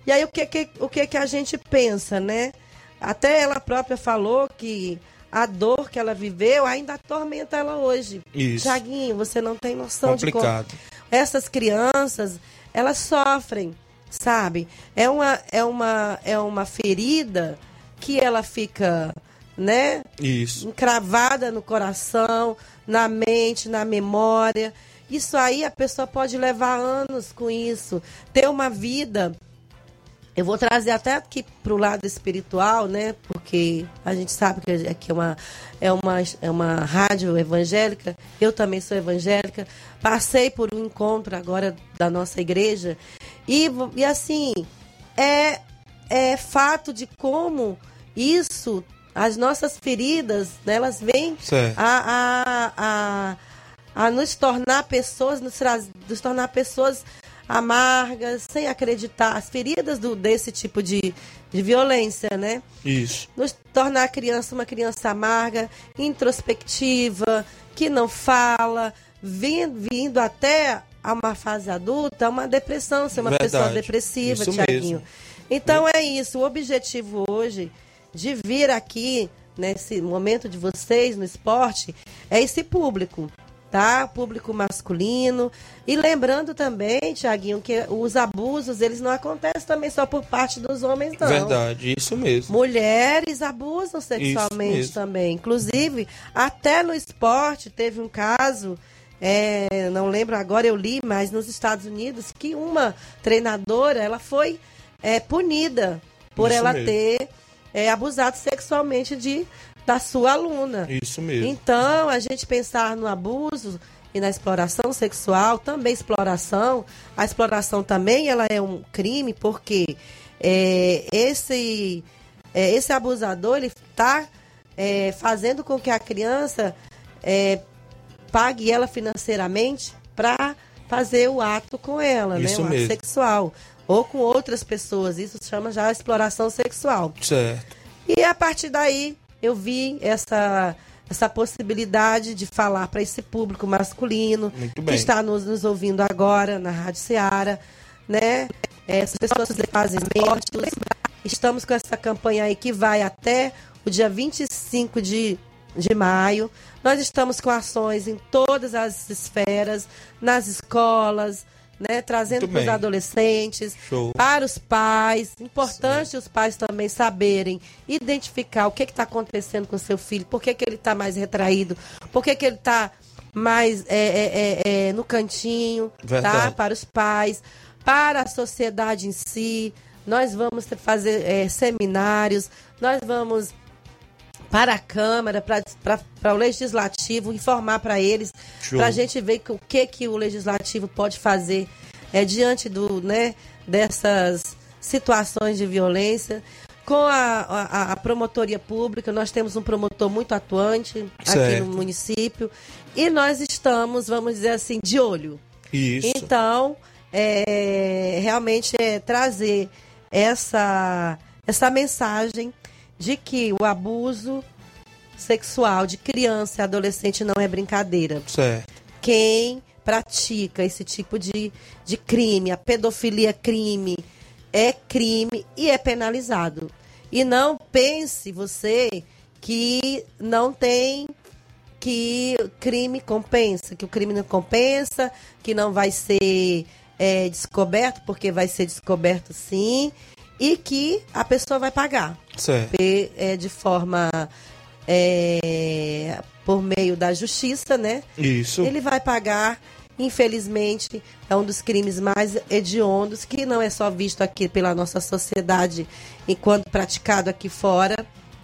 [SPEAKER 8] E aí o que que, o que que a gente pensa, né? Até ela própria falou que a dor que ela viveu ainda atormenta ela hoje.
[SPEAKER 1] Isso.
[SPEAKER 8] Tiaguinho, você não tem noção de como
[SPEAKER 1] Complicado.
[SPEAKER 8] essas crianças, elas sofrem, sabe? É uma, é uma, é uma ferida que ela fica, né?
[SPEAKER 1] Isso.
[SPEAKER 8] Encravada no coração, na mente, na memória. Isso aí a pessoa pode levar anos com isso, ter uma vida. Eu vou trazer até aqui para o lado espiritual, né? Porque a gente sabe que aqui é uma, é, uma, é uma rádio evangélica. Eu também sou evangélica. Passei por um encontro agora da nossa igreja. E, e assim, é, é fato de como isso, as nossas feridas, né, elas vêm a, a, a, a nos tornar pessoas, nos, nos tornar pessoas amargas, sem acreditar, as feridas do, desse tipo de, de violência, né?
[SPEAKER 1] Isso.
[SPEAKER 8] Nos tornar a criança uma criança amarga, introspectiva, que não fala, vindo, vindo até a uma fase adulta, uma depressão, ser uma
[SPEAKER 1] Verdade.
[SPEAKER 8] pessoa depressiva,
[SPEAKER 1] Isso
[SPEAKER 8] Tiaguinho.
[SPEAKER 1] mesmo.
[SPEAKER 8] Então é isso, o objetivo hoje de vir aqui nesse momento de vocês no esporte é esse público, tá? Público masculino. E lembrando também, Tiaguinho, que os abusos, eles não acontecem também só por parte dos homens, não.
[SPEAKER 1] Verdade, isso mesmo.
[SPEAKER 8] Mulheres abusam sexualmente também. Inclusive, até no esporte teve um caso, é, não lembro agora, eu li, mas nos Estados Unidos, que uma treinadora ela foi é, punida por
[SPEAKER 1] Isso
[SPEAKER 8] ela
[SPEAKER 1] mesmo.
[SPEAKER 8] ter é, abusado sexualmente de, da sua aluna.
[SPEAKER 1] Isso mesmo.
[SPEAKER 8] Então, a gente pensar no abuso e na exploração sexual, também exploração, a exploração também ela é um crime, porque é, esse, é, esse abusador ele está fazendo com que a criança é, pague ela financeiramente para fazer o ato com ela, né?
[SPEAKER 1] Isso
[SPEAKER 8] O ato
[SPEAKER 1] mesmo.
[SPEAKER 8] sexual. Ou com outras pessoas. Isso chama já exploração sexual.
[SPEAKER 1] Certo.
[SPEAKER 8] E a partir daí eu vi essa, essa possibilidade de falar para esse público masculino que está nos, nos ouvindo agora na Rádio Ceará, né? Essas pessoas que fazem esporte. Estamos com essa campanha aí que vai até o dia 25 de, de maio. Nós estamos com ações em todas as esferas, nas escolas, né? Trazendo para os adolescentes,
[SPEAKER 1] Show.
[SPEAKER 8] para os pais. Importante os pais também saberem identificar o que está acontecendo com seu filho, por que, que ele está mais retraído, por que, que ele está mais é, é, é, é, no cantinho, tá?
[SPEAKER 1] Verdade.
[SPEAKER 8] Para os pais, para a sociedade em si. Nós vamos fazer é, seminários, nós vamos para a Câmara, para o Legislativo, informar para eles, para a gente ver o que, que o Legislativo pode fazer é, diante do, né, dessas situações de violência. Com a, a, a promotoria pública, nós temos um promotor muito atuante aqui
[SPEAKER 1] Certo.
[SPEAKER 8] no município e nós estamos, vamos dizer assim, de olho.
[SPEAKER 1] Isso.
[SPEAKER 8] Então, é, realmente é trazer essa, essa mensagem de que o abuso sexual de criança e adolescente não é brincadeira.
[SPEAKER 1] Certo.
[SPEAKER 8] Quem pratica esse tipo de, de crime, a pedofilia é crime, é crime e é penalizado. E não pense você que não tem que o crime compensa, que o crime não compensa, que não vai ser é, descoberto, porque vai ser descoberto sim, e que a pessoa vai pagar
[SPEAKER 1] Certo.
[SPEAKER 8] pe- é, de forma é, por meio da justiça, né?
[SPEAKER 1] Isso.
[SPEAKER 8] Ele vai pagar, infelizmente, é um dos crimes mais hediondos, que não é só visto aqui pela nossa sociedade enquanto praticado aqui fora,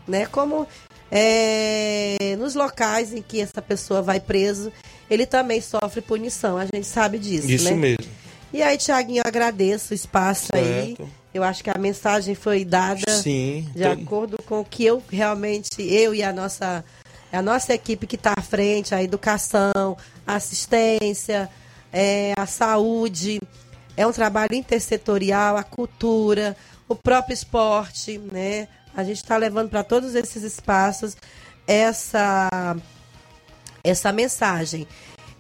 [SPEAKER 8] né? Como é, nos locais em que essa pessoa vai preso, ele também sofre punição. A gente sabe disso,
[SPEAKER 1] Isso
[SPEAKER 8] né?
[SPEAKER 1] mesmo.
[SPEAKER 8] E aí, Tiaguinho, eu agradeço o espaço aí. Eu acho que a mensagem foi dada
[SPEAKER 1] Sim.
[SPEAKER 8] de acordo com o que eu realmente, eu e a nossa, a nossa equipe que está à frente, a educação, a assistência, é, a saúde, é um trabalho intersetorial, a cultura, o próprio esporte, né? A gente está levando para todos esses espaços essa, essa mensagem.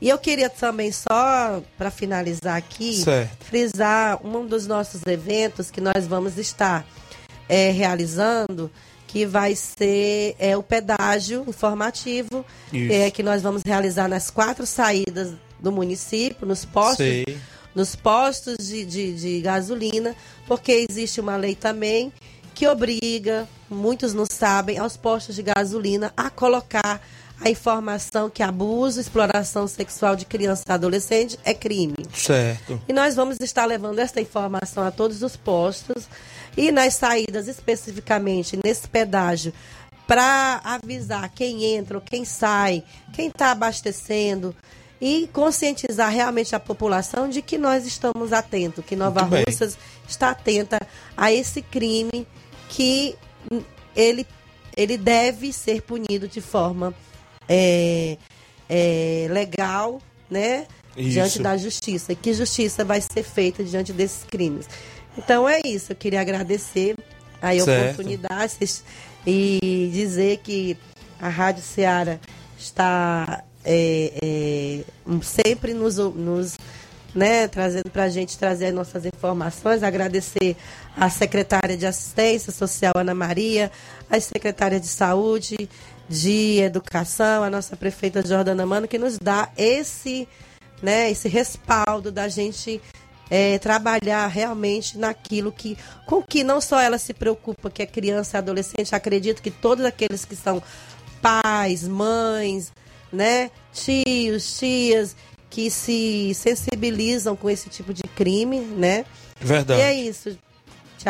[SPEAKER 8] E eu queria também, só para finalizar aqui,
[SPEAKER 1] Certo.
[SPEAKER 8] frisar um dos nossos eventos que nós vamos estar é, realizando, que vai ser é, o pedágio informativo, é, que nós vamos realizar nas quatro saídas do município, nos postos,
[SPEAKER 1] Sei.
[SPEAKER 8] nos postos de, de, de gasolina, porque existe uma lei também que obriga, muitos não sabem, aos postos de gasolina a colocar a informação que abuso, exploração sexual de criança e adolescente é crime.
[SPEAKER 1] Certo.
[SPEAKER 8] E nós vamos estar levando esta informação a todos os postos e nas saídas, especificamente nesse pedágio, para avisar quem entra, quem sai, quem está abastecendo e conscientizar realmente a população de que nós estamos atentos, que Nova. Russas está atenta a esse crime que ele, ele deve ser punido de forma é, é, legal, né?
[SPEAKER 1] Isso.
[SPEAKER 8] Diante da justiça. E que justiça vai ser feita diante desses crimes. Então é isso. Eu queria agradecer a
[SPEAKER 1] Certo.
[SPEAKER 8] oportunidade e dizer que a Rádio Ceará está é, é, sempre nos, nos né, trazendo para a gente trazer as nossas informações. Agradecer à secretária de Assistência Social, Ana Maria, às secretárias de Saúde, de Educação, a nossa prefeita Jordana Mano, que nos dá esse, né, esse respaldo da gente é, trabalhar realmente naquilo que, com que não só ela se preocupa, que é criança e adolescente, acredito que todos aqueles que são pais, mães, né, tios, tias, que se sensibilizam com esse tipo de crime, né?
[SPEAKER 1] Verdade.
[SPEAKER 8] E é isso,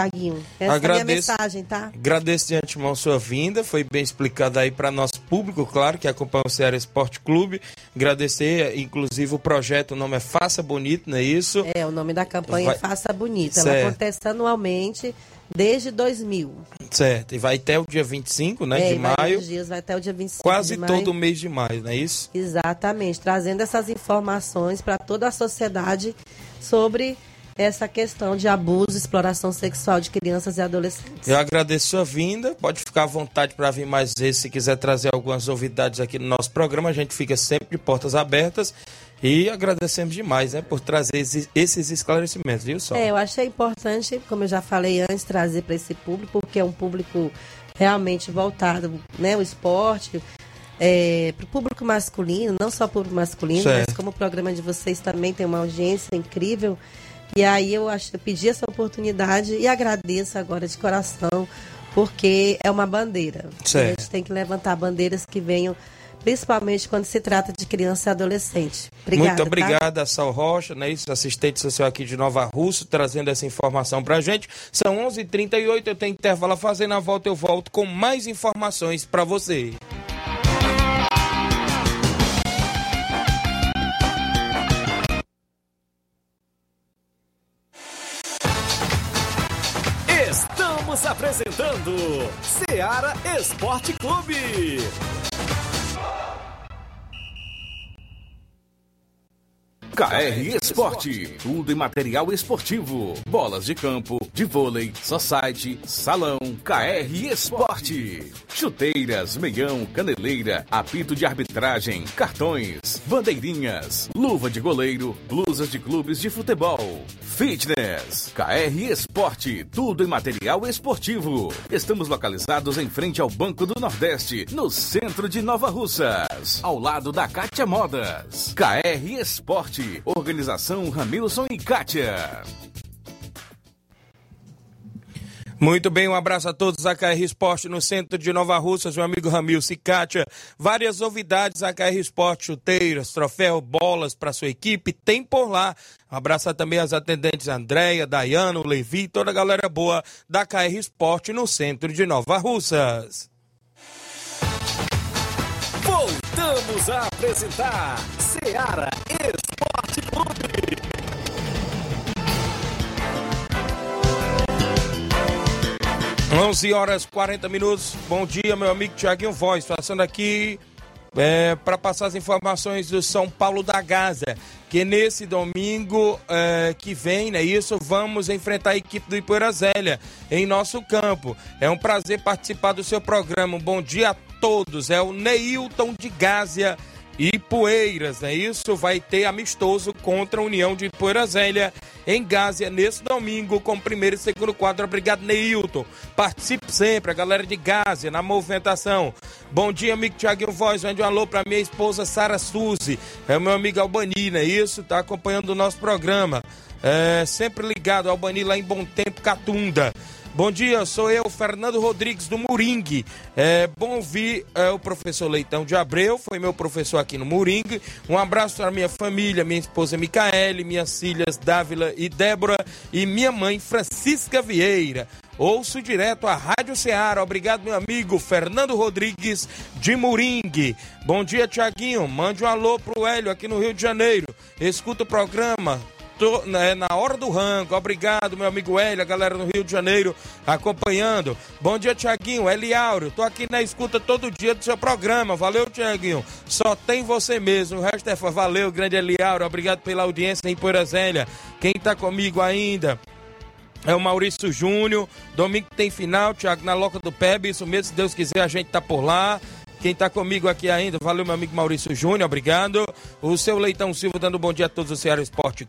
[SPEAKER 8] Tiaguinho. Essa é a minha
[SPEAKER 1] Agradeço.
[SPEAKER 8] mensagem, tá?
[SPEAKER 1] Agradeço de antemão sua vinda, foi bem explicado aí para nosso público, claro, que acompanha o Ceará Esporte Clube. Agradecer, inclusive, o projeto, o nome é Faça Bonito, não é isso?
[SPEAKER 8] É, o nome da campanha
[SPEAKER 1] Vai-
[SPEAKER 8] é Faça Bonita. Ela
[SPEAKER 1] Certo.
[SPEAKER 8] acontece anualmente desde 2000.
[SPEAKER 1] Certo, e vai até o dia 25 né,
[SPEAKER 8] é,
[SPEAKER 1] de maio,
[SPEAKER 8] dias, vai até o dia 25
[SPEAKER 1] quase todo mês de maio, não é isso?
[SPEAKER 8] Exatamente, trazendo essas informações para toda a sociedade sobre essa questão de abuso, exploração sexual de crianças e adolescentes.
[SPEAKER 1] Eu agradeço sua vinda. Pode ficar à vontade para vir mais vezes se quiser trazer algumas novidades aqui no nosso programa. A gente fica sempre de portas abertas. E agradecemos demais, né, por trazer esses, esclarecimentos, viu, só?
[SPEAKER 8] É, eu achei importante, como eu já falei antes, trazer para esse público, porque é um público realmente voltado, né, o esporte, para o público masculino, não só público masculino,
[SPEAKER 1] Certo.
[SPEAKER 8] mas como o programa de vocês também tem uma audiência incrível. E aí eu acho, eu pedi essa oportunidade e agradeço agora de coração, porque é uma bandeira.
[SPEAKER 1] Certo.
[SPEAKER 8] A gente tem que levantar bandeiras que venham, principalmente quando se trata de criança e adolescente. Obrigada,
[SPEAKER 1] Muito
[SPEAKER 8] tá?
[SPEAKER 1] obrigado a Sal Rocha, né, isso, assistente social aqui de Nova Russa, trazendo essa informação pra gente. São 11h38, eu tenho intervalo a fazer, na volta eu volto com mais informações pra você.
[SPEAKER 3] Apresentando Seara Esporte Clube.
[SPEAKER 9] KR Esporte, tudo em material esportivo, bolas de campo, de vôlei, society, salão, KR Esporte, chuteiras, meião, caneleira, apito de arbitragem, cartões, bandeirinhas, luva de goleiro, blusas de clubes de futebol, fitness, KR Esporte, tudo em material esportivo. Estamos localizados em frente ao Banco do Nordeste, no centro de Nova Russas, ao lado da Kátia Modas. KR Esporte, organização Ramilson e Kátia.
[SPEAKER 1] Muito bem, um abraço a todos da KR Esporte no centro de Nova Russas, meu amigo Ramil Cicatia. Várias novidades a KR Esporte, chuteiras, troféu, bolas para sua equipe, tem por lá. Um abraço também às atendentes Andréia, Dayana, o Levi, toda a galera boa da KR Esporte no centro de Nova Russas.
[SPEAKER 3] Voltamos a apresentar Seara Esporte Clube.
[SPEAKER 1] 11 horas 40 minutos. Bom dia, meu amigo Tiaguinho Voz, passando aqui para passar as informações do São Paulo da Gaza, que nesse domingo é, que vem, né, isso, vamos enfrentar a equipe do Ipoeira em nosso campo. É um prazer participar do seu programa. Um bom dia a todos. É o Neilton de Gásia e Poeiras, é isso? Vai ter amistoso contra a União de Poeira Zélia em Gásia nesse domingo com o primeiro e segundo quadro. Obrigado, Neilton. Participe sempre, a galera de Gásia, na movimentação. Bom dia, amigo Tiaguinho Voz. Mande um alô pra minha esposa Sara Suzy. É o meu amigo Albani, não é isso? Tá acompanhando o nosso programa. É, sempre ligado, Albani lá em Bom Tempo, Catunda. Bom dia, sou eu, Fernando Rodrigues do Moringue. É bom ouvir é, o professor Leitão de Abreu, foi meu professor aqui no Moringue. Um abraço para minha família, minha esposa Micaele, minhas filhas Dávila e Débora e minha mãe Francisca Vieira. Ouço direto a Rádio Ceará. Obrigado, meu amigo Fernando Rodrigues de Moringue. Bom dia, Tiaguinho. Mande um alô pro Hélio aqui no Rio de Janeiro. Escuta o programa né, na hora do rango. Obrigado, meu amigo Hélio, a galera no Rio de Janeiro acompanhando. Bom dia, Tiaguinho. Eliauro, tô aqui na escuta todo dia do seu programa. Valeu, Tiaguinho. Só tem você mesmo. O resto é valeu, grande Eliauro. Obrigado pela audiência em Poeira Zélia. Quem tá comigo ainda? É o Maurício Júnior. Domingo tem final, Tiago, na Loca do Peb. Isso mesmo, se Deus quiser, a gente tá por lá. Quem está comigo aqui ainda, valeu meu amigo Maurício Júnior, obrigado. O seu Leitão Silva dando bom dia a todos do Ceará Esporte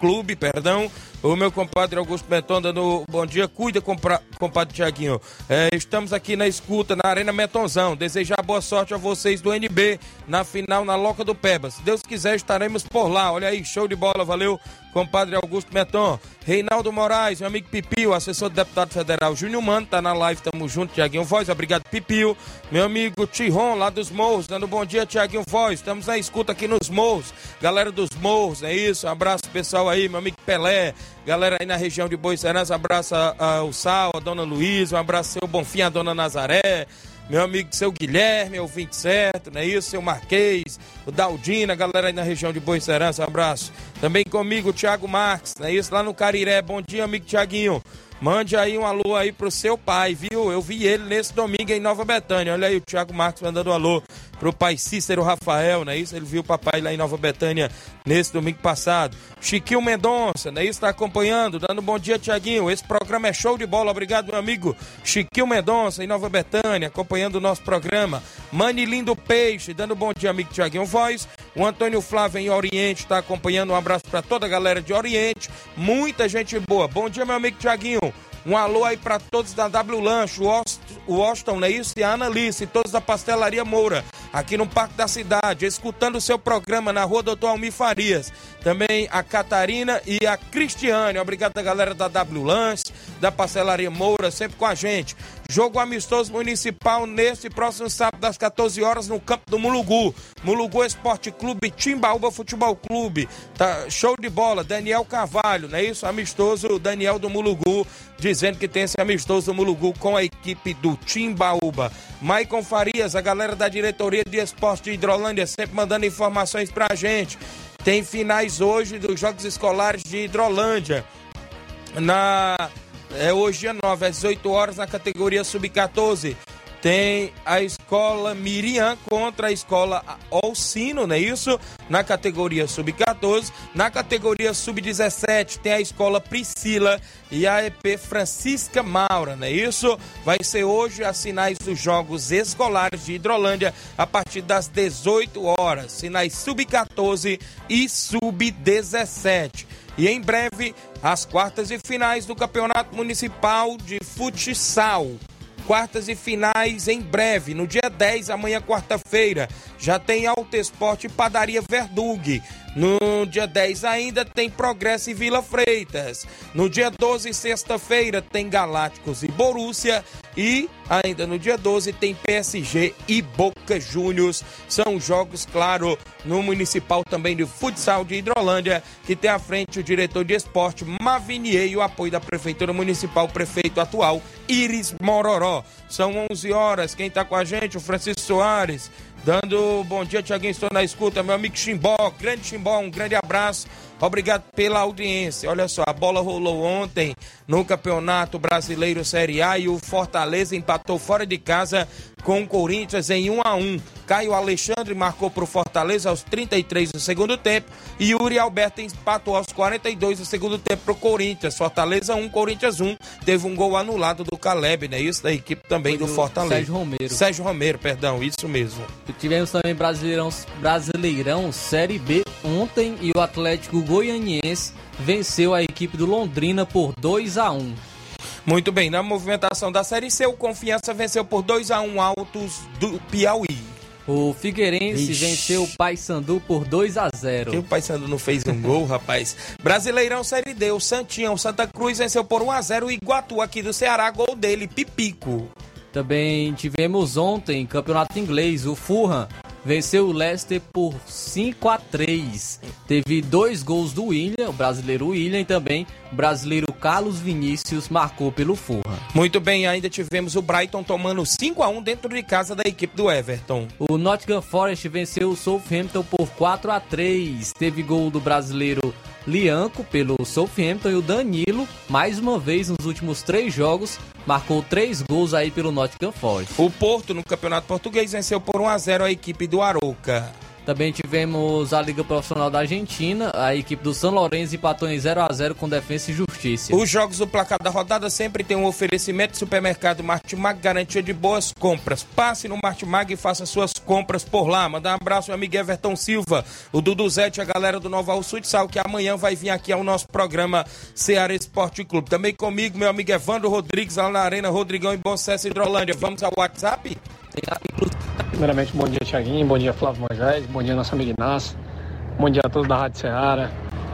[SPEAKER 1] Clube, perdão. O meu compadre Augusto Meton dando bom dia. Cuida, compra, compadre Tiaguinho. É, estamos aqui na escuta, na Arena Metonzão. Desejar boa sorte a vocês do NB na final na Loca do Peba. Se Deus quiser, estaremos por lá. Olha aí, show de bola, valeu, compadre Augusto Meton. Reinaldo Moraes, meu amigo Pipio, assessor do deputado federal Júnior Mano, tá na live, tamo junto, Tiaguinho Voz, obrigado Pipio. Meu amigo Tiron, lá dos Morros, dando bom dia, Tiaguinho Voz. Estamos na escuta aqui nos Morros, galera dos Morros, é isso, um abraço pessoal aí, meu amigo Pelé, galera aí na região de Boicerança, um abraço ao Sal, a dona Luísa, um abraço ao Bonfim, a dona Nazaré, meu amigo seu Guilherme, o 27, não é isso? Seu Marquês, o Daldina, galera aí na região de Boa Serança, um abraço. Também comigo o Thiago Marques, não é isso? Lá no Cariré, bom dia, amigo Tiaguinho. Mande aí um alô aí pro seu pai, viu? Eu vi ele nesse domingo em Nova Betânia. Olha aí o Thiago Marques mandando um alô pro pai Cícero Rafael, não é isso? Ele viu o papai lá em Nova Betânia nesse domingo passado. Chiquinho Mendonça, não é isso? Está acompanhando, dando um bom dia, Tiaguinho. Esse programa é show de bola. Obrigado, meu amigo Chiquinho Mendonça, em Nova Betânia, acompanhando o nosso programa. Mani Lindo Peixe, dando um bom dia, amigo Tiaguinho Voz. O Antônio Flávio em Oriente está acompanhando. Um abraço para toda a galera de Oriente. Muita gente boa. Bom dia, meu amigo Tiaguinho. Um alô aí para todos da W Lanche, o Washington, não é isso? E a Analice, todos da Pastelaria Moura, aqui no Parque da Cidade, escutando o seu programa na rua Doutor Almir Farias. Também a Catarina e a Cristiane. Obrigado galera da W Lanche, da Pastelaria Moura, sempre com a gente. Jogo amistoso municipal neste próximo sábado, às 14 horas, no campo do Mulugu. Mulugu Esporte Clube, Timbaúba Futebol Clube. Tá, show de bola, Daniel Carvalho, não é isso? Amistoso Daniel do Mulugu, dizendo que tem esse amistoso do Mulugu com a equipe do Timbaúba. Maicon Farias, a galera da diretoria de esporte de Hidrolândia, sempre mandando informações pra gente. Tem finais hoje dos Jogos Escolares de Hidrolândia. Na é hoje dia 9, às 18 horas, na categoria Sub-14. Tem a escola Miriam contra a escola Olsino, não é isso? Na categoria Sub-14. Na categoria Sub-17 tem a escola Priscila e a EP Francisca Maura, não é isso? Vai ser hoje as sinais dos Jogos Escolares de Hidrolândia a partir das 18 horas. Sinais Sub-14 e Sub-17. E em breve, as quartas e finais do Campeonato Municipal de Futsal. Quartas e finais em breve, no dia 10, amanhã quarta-feira. Já tem Alto Esporte Padaria Verdug. No dia 10 ainda tem Progresso e Vila Freitas. No dia 12, sexta-feira, tem Galácticos e Borússia. E ainda no dia 12 tem PSG e Boca Juniors. São jogos, claro, no Municipal também de Futsal de Hidrolândia, que tem à frente o diretor de esporte Mavinier e o apoio da Prefeitura Municipal, prefeito atual Iris Mororó. São 11 horas. Quem está com a gente? O Francisco Soares. Dando bom dia, Tiaguinho, estou na escuta. Meu amigo Chimbó, grande Chimbó, um grande abraço. Obrigado pela audiência. Olha só, a bola rolou ontem no Campeonato Brasileiro Série A e o Fortaleza empatou fora de casa com o Corinthians em 1 a 1. Caio Alexandre marcou para o Fortaleza aos 33 do segundo tempo e Yuri Alberto empatou aos 42 do segundo tempo para o Corinthians. Fortaleza 1, Corinthians 1. Teve um gol anulado do Caleb, né? Isso da equipe também do, do, Fortaleza.
[SPEAKER 2] Sérgio Romero.
[SPEAKER 1] Sérgio Romero, perdão, isso mesmo.
[SPEAKER 2] E tivemos também Brasileirão, Brasileirão Série B ontem e o Atlético Goianiense venceu a equipe do Londrina por 2 a 1.
[SPEAKER 1] Muito bem, na movimentação da Série C, o Confiança venceu por 2 a 1 altos do Piauí.
[SPEAKER 2] O Figueirense
[SPEAKER 1] Ixi.
[SPEAKER 2] venceu o Paysandu por 2 a 0.
[SPEAKER 1] Que o Paysandu não fez um gol, rapaz. Brasileirão Série D, o Santinho, o Santa Cruz venceu por 1 a 0 o Iguatu aqui do Ceará, gol dele, Pipico.
[SPEAKER 2] Também tivemos ontem campeonato inglês, o Fulham venceu o Leicester por 5 a 3. Teve dois gols do William, o brasileiro William, e também o brasileiro Carlos Vinícius marcou pelo Fulham.
[SPEAKER 1] Muito bem, ainda tivemos o Brighton tomando 5 a 1 dentro de casa da equipe do Everton.
[SPEAKER 2] O Nottingham Forest venceu o Southampton por 4 a 3. Teve gol do brasileiro Lianco pelo Southampton e o Danilo, mais uma vez nos últimos três jogos, marcou três gols aí pelo Nottingham Forest.
[SPEAKER 1] O Porto, no Campeonato Português, venceu por 1 a 0 a equipe do Arouca.
[SPEAKER 2] Também tivemos a Liga Profissional da Argentina, a equipe do São Lourenço empatou em 0 a 0 com Defensa e Justiça.
[SPEAKER 1] Os jogos do placar da rodada sempre tem um oferecimento supermercado Martimag, garantia de boas compras. Passe no Martimag e faça suas compras por lá. Manda um abraço, meu amigo Everton Silva, o Duduzete, a galera do Nova Futsal, que amanhã vai vir aqui ao nosso programa Ceará Esporte Clube. Também comigo, meu amigo Evandro Rodrigues, lá na Arena Rodrigão em Bom Sucesso, Hidrolândia. Vamos ao WhatsApp?
[SPEAKER 10] Primeiramente, bom dia, Tiaguinho. Bom dia, Flávio Moisés. Bom dia, nosso amigo Inácio. Bom dia a todos da Rádio Ceará.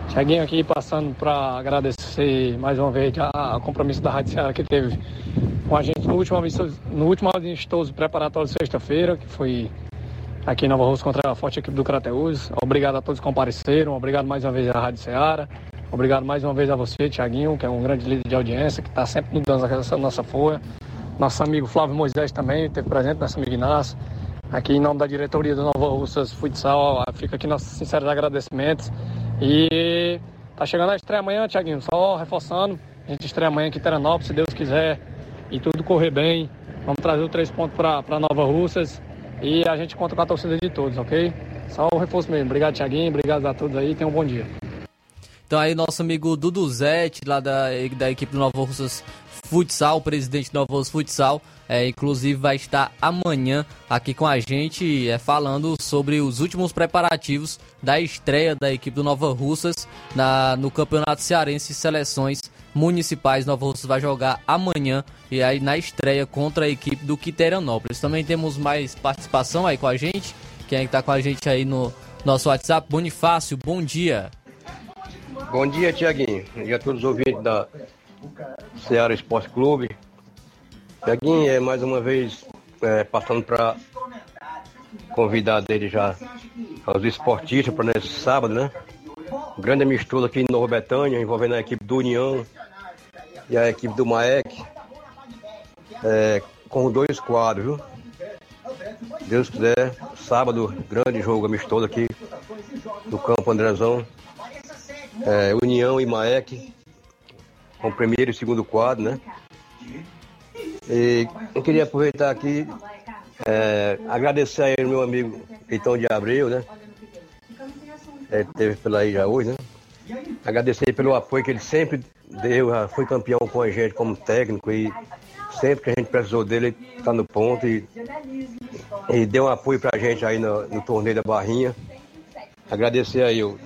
[SPEAKER 10] Tiaguinho aqui passando para agradecer mais uma vez a compromisso da Rádio Ceará que teve com a gente no último no último amistoso preparatório de sexta-feira, que foi aqui em Nova Rússia contra a forte equipe do Crateus. Obrigado a todos que compareceram. Obrigado mais uma vez à Rádio Ceará. Obrigado mais uma vez a você, Tiaguinho, que é um grande líder de audiência, que está sempre nos dando essa nossa folha. Nosso amigo Flávio Moisés também esteve presente, nosso amigo Inácio. Aqui em nome da diretoria do Nova Russas Futsal, fica aqui nossos sinceros agradecimentos. E tá chegando a estreia amanhã, Tiaguinho, só reforçando. A gente estreia amanhã aqui em Teranópolis, se Deus quiser, e tudo correr bem. Vamos trazer os três pontos para Nova Russas e a gente conta com a torcida de todos, ok? Só o reforço mesmo. Obrigado, Tiaguinho. Obrigado a todos aí. Tenham um bom dia.
[SPEAKER 2] Então aí nosso amigo Duduzete, lá da, da equipe do Nova Russas Futsal, presidente do Russas Futsal, é, inclusive vai estar amanhã aqui com a gente é, falando sobre os últimos preparativos da estreia da equipe do Nova Russas na, no Campeonato Cearense Seleções Municipais. Nova Russas vai jogar amanhã e aí na estreia contra a equipe do Quiterianópolis. Também temos mais participação aí com a gente. Quem é que tá com a gente aí no nosso WhatsApp? Bonifácio, bom dia.
[SPEAKER 11] Bom dia, Tiaguinho. Dia a todos os ouvintes da Ceará Esporte Clube. Tiaguinho, é mais uma vez é, passando para convidar dele já aos esportistas para nesse sábado, né? Grande amistoso aqui em Nova Betânia, envolvendo a equipe do União e a equipe do Maek, é, com dois quadros, viu? Deus quiser, sábado, grande jogo amistoso aqui no campo Andrezão. É, União e Maek, com o primeiro e segundo quadro, né? E eu queria aproveitar aqui, é, agradecer aí ao meu amigo Pitão de Abreu, né? É, teve pela aí já hoje, né? Agradecer pelo apoio que ele sempre deu, já foi campeão com a gente como técnico e sempre que a gente precisou dele, ele tá no ponto e, e deu um apoio pra gente aí no, no torneio da Barrinha. Agradecer aí o,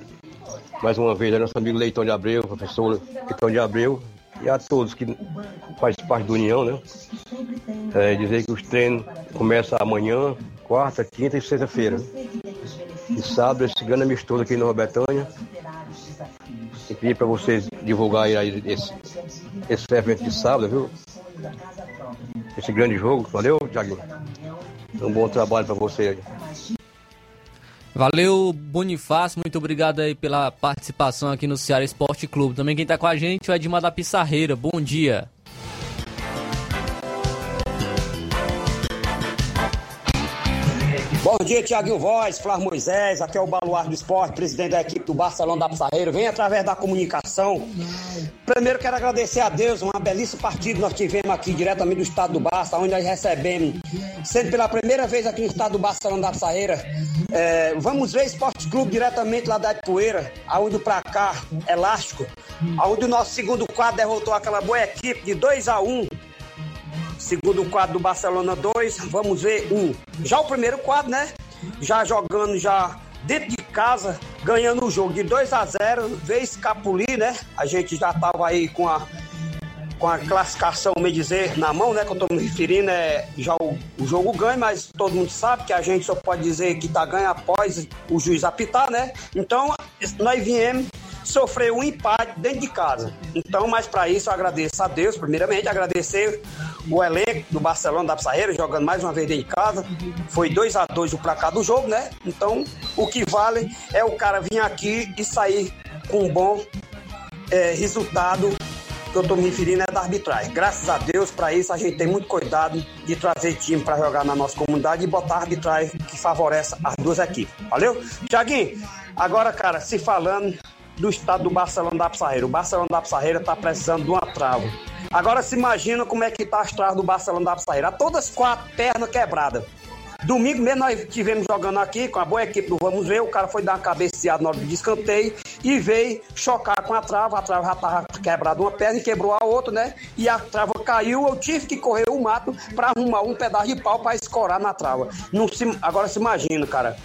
[SPEAKER 11] mais uma vez ao nosso amigo Leitão de Abreu, professor Leitão de Abreu, e a todos que fazem parte da União, né? É, dizer que os treinos começam amanhã, quarta, quinta e sexta-feira. E sábado, esse grande amistoso aqui em Nova Betânia. E pedir para vocês divulgarem aí esse, esse evento de sábado, viu? Esse grande jogo. Valeu, Thiago? Um bom trabalho para você aí.
[SPEAKER 2] Valeu, Bonifácio, muito obrigado aí pela participação aqui no Ceará Esporte Clube. Também quem tá com a gente é o Edmar da Pissarreira. Bom dia.
[SPEAKER 12] Bom dia, Tiaguinho Voz, Flávio Moisés, aqui é o Baluarte do Esporte, presidente da equipe do Barcelona da Pissarreira. Vem através da comunicação. Primeiro quero agradecer a Deus, uma belíssima partida nós tivemos aqui diretamente do estado do Barça, onde nós recebemos, sendo pela primeira vez aqui no estado do Barcelona da Pissarreira, é, vamos ver Esporte Clube diretamente lá da Ipueira, aonde o placar elástico, aonde o nosso segundo quadro derrotou aquela boa equipe de 2 a 1 Segundo quadro do Barcelona 2, vamos ver um. Já o primeiro quadro, né? Já jogando já dentro de casa, ganhando o jogo de 2 a 0 veio escapulir, né? A gente já tava aí com a com a classificação, me dizer, na mão, né? Que eu tô me referindo, é já o, o jogo ganho, mas todo mundo sabe que a gente só pode dizer que tá ganho após o juiz apitar, né? Então, nós viemos sofrer um empate dentro de casa. Então, mas para isso eu agradeço a Deus, primeiramente, agradecer o elenco do Barcelona da Pissarreira, jogando mais uma vez dentro de casa. Foi 2 a 2 o placar do jogo, né? Então, o que vale é o cara vir aqui e sair com um bom é, resultado que eu tô me referindo é da arbitragem. Graças a Deus, para isso a gente tem muito cuidado de trazer time para jogar na nossa comunidade e botar arbitragem que favorece as duas equipes. Valeu? Tiaguinho, agora, cara, se falando do estado do Barcelona da Pissarreira. O Barcelona da Pissarreira tá precisando de uma trava. Agora se imagina como é que tá as travas do Barcelona da Pissarreira. Todas quatro pernas quebradas. Domingo mesmo nós tivemos jogando aqui com a boa equipe do Vamos Ver. O cara foi dar uma cabeceada na hora do descanteio e veio chocar com a trava. A trava já estava quebrada uma perna e quebrou a outra, né? E a trava caiu. Eu tive que correr o mato para arrumar um pedaço de pau para escorar na trava. Não se, agora se imagina, cara.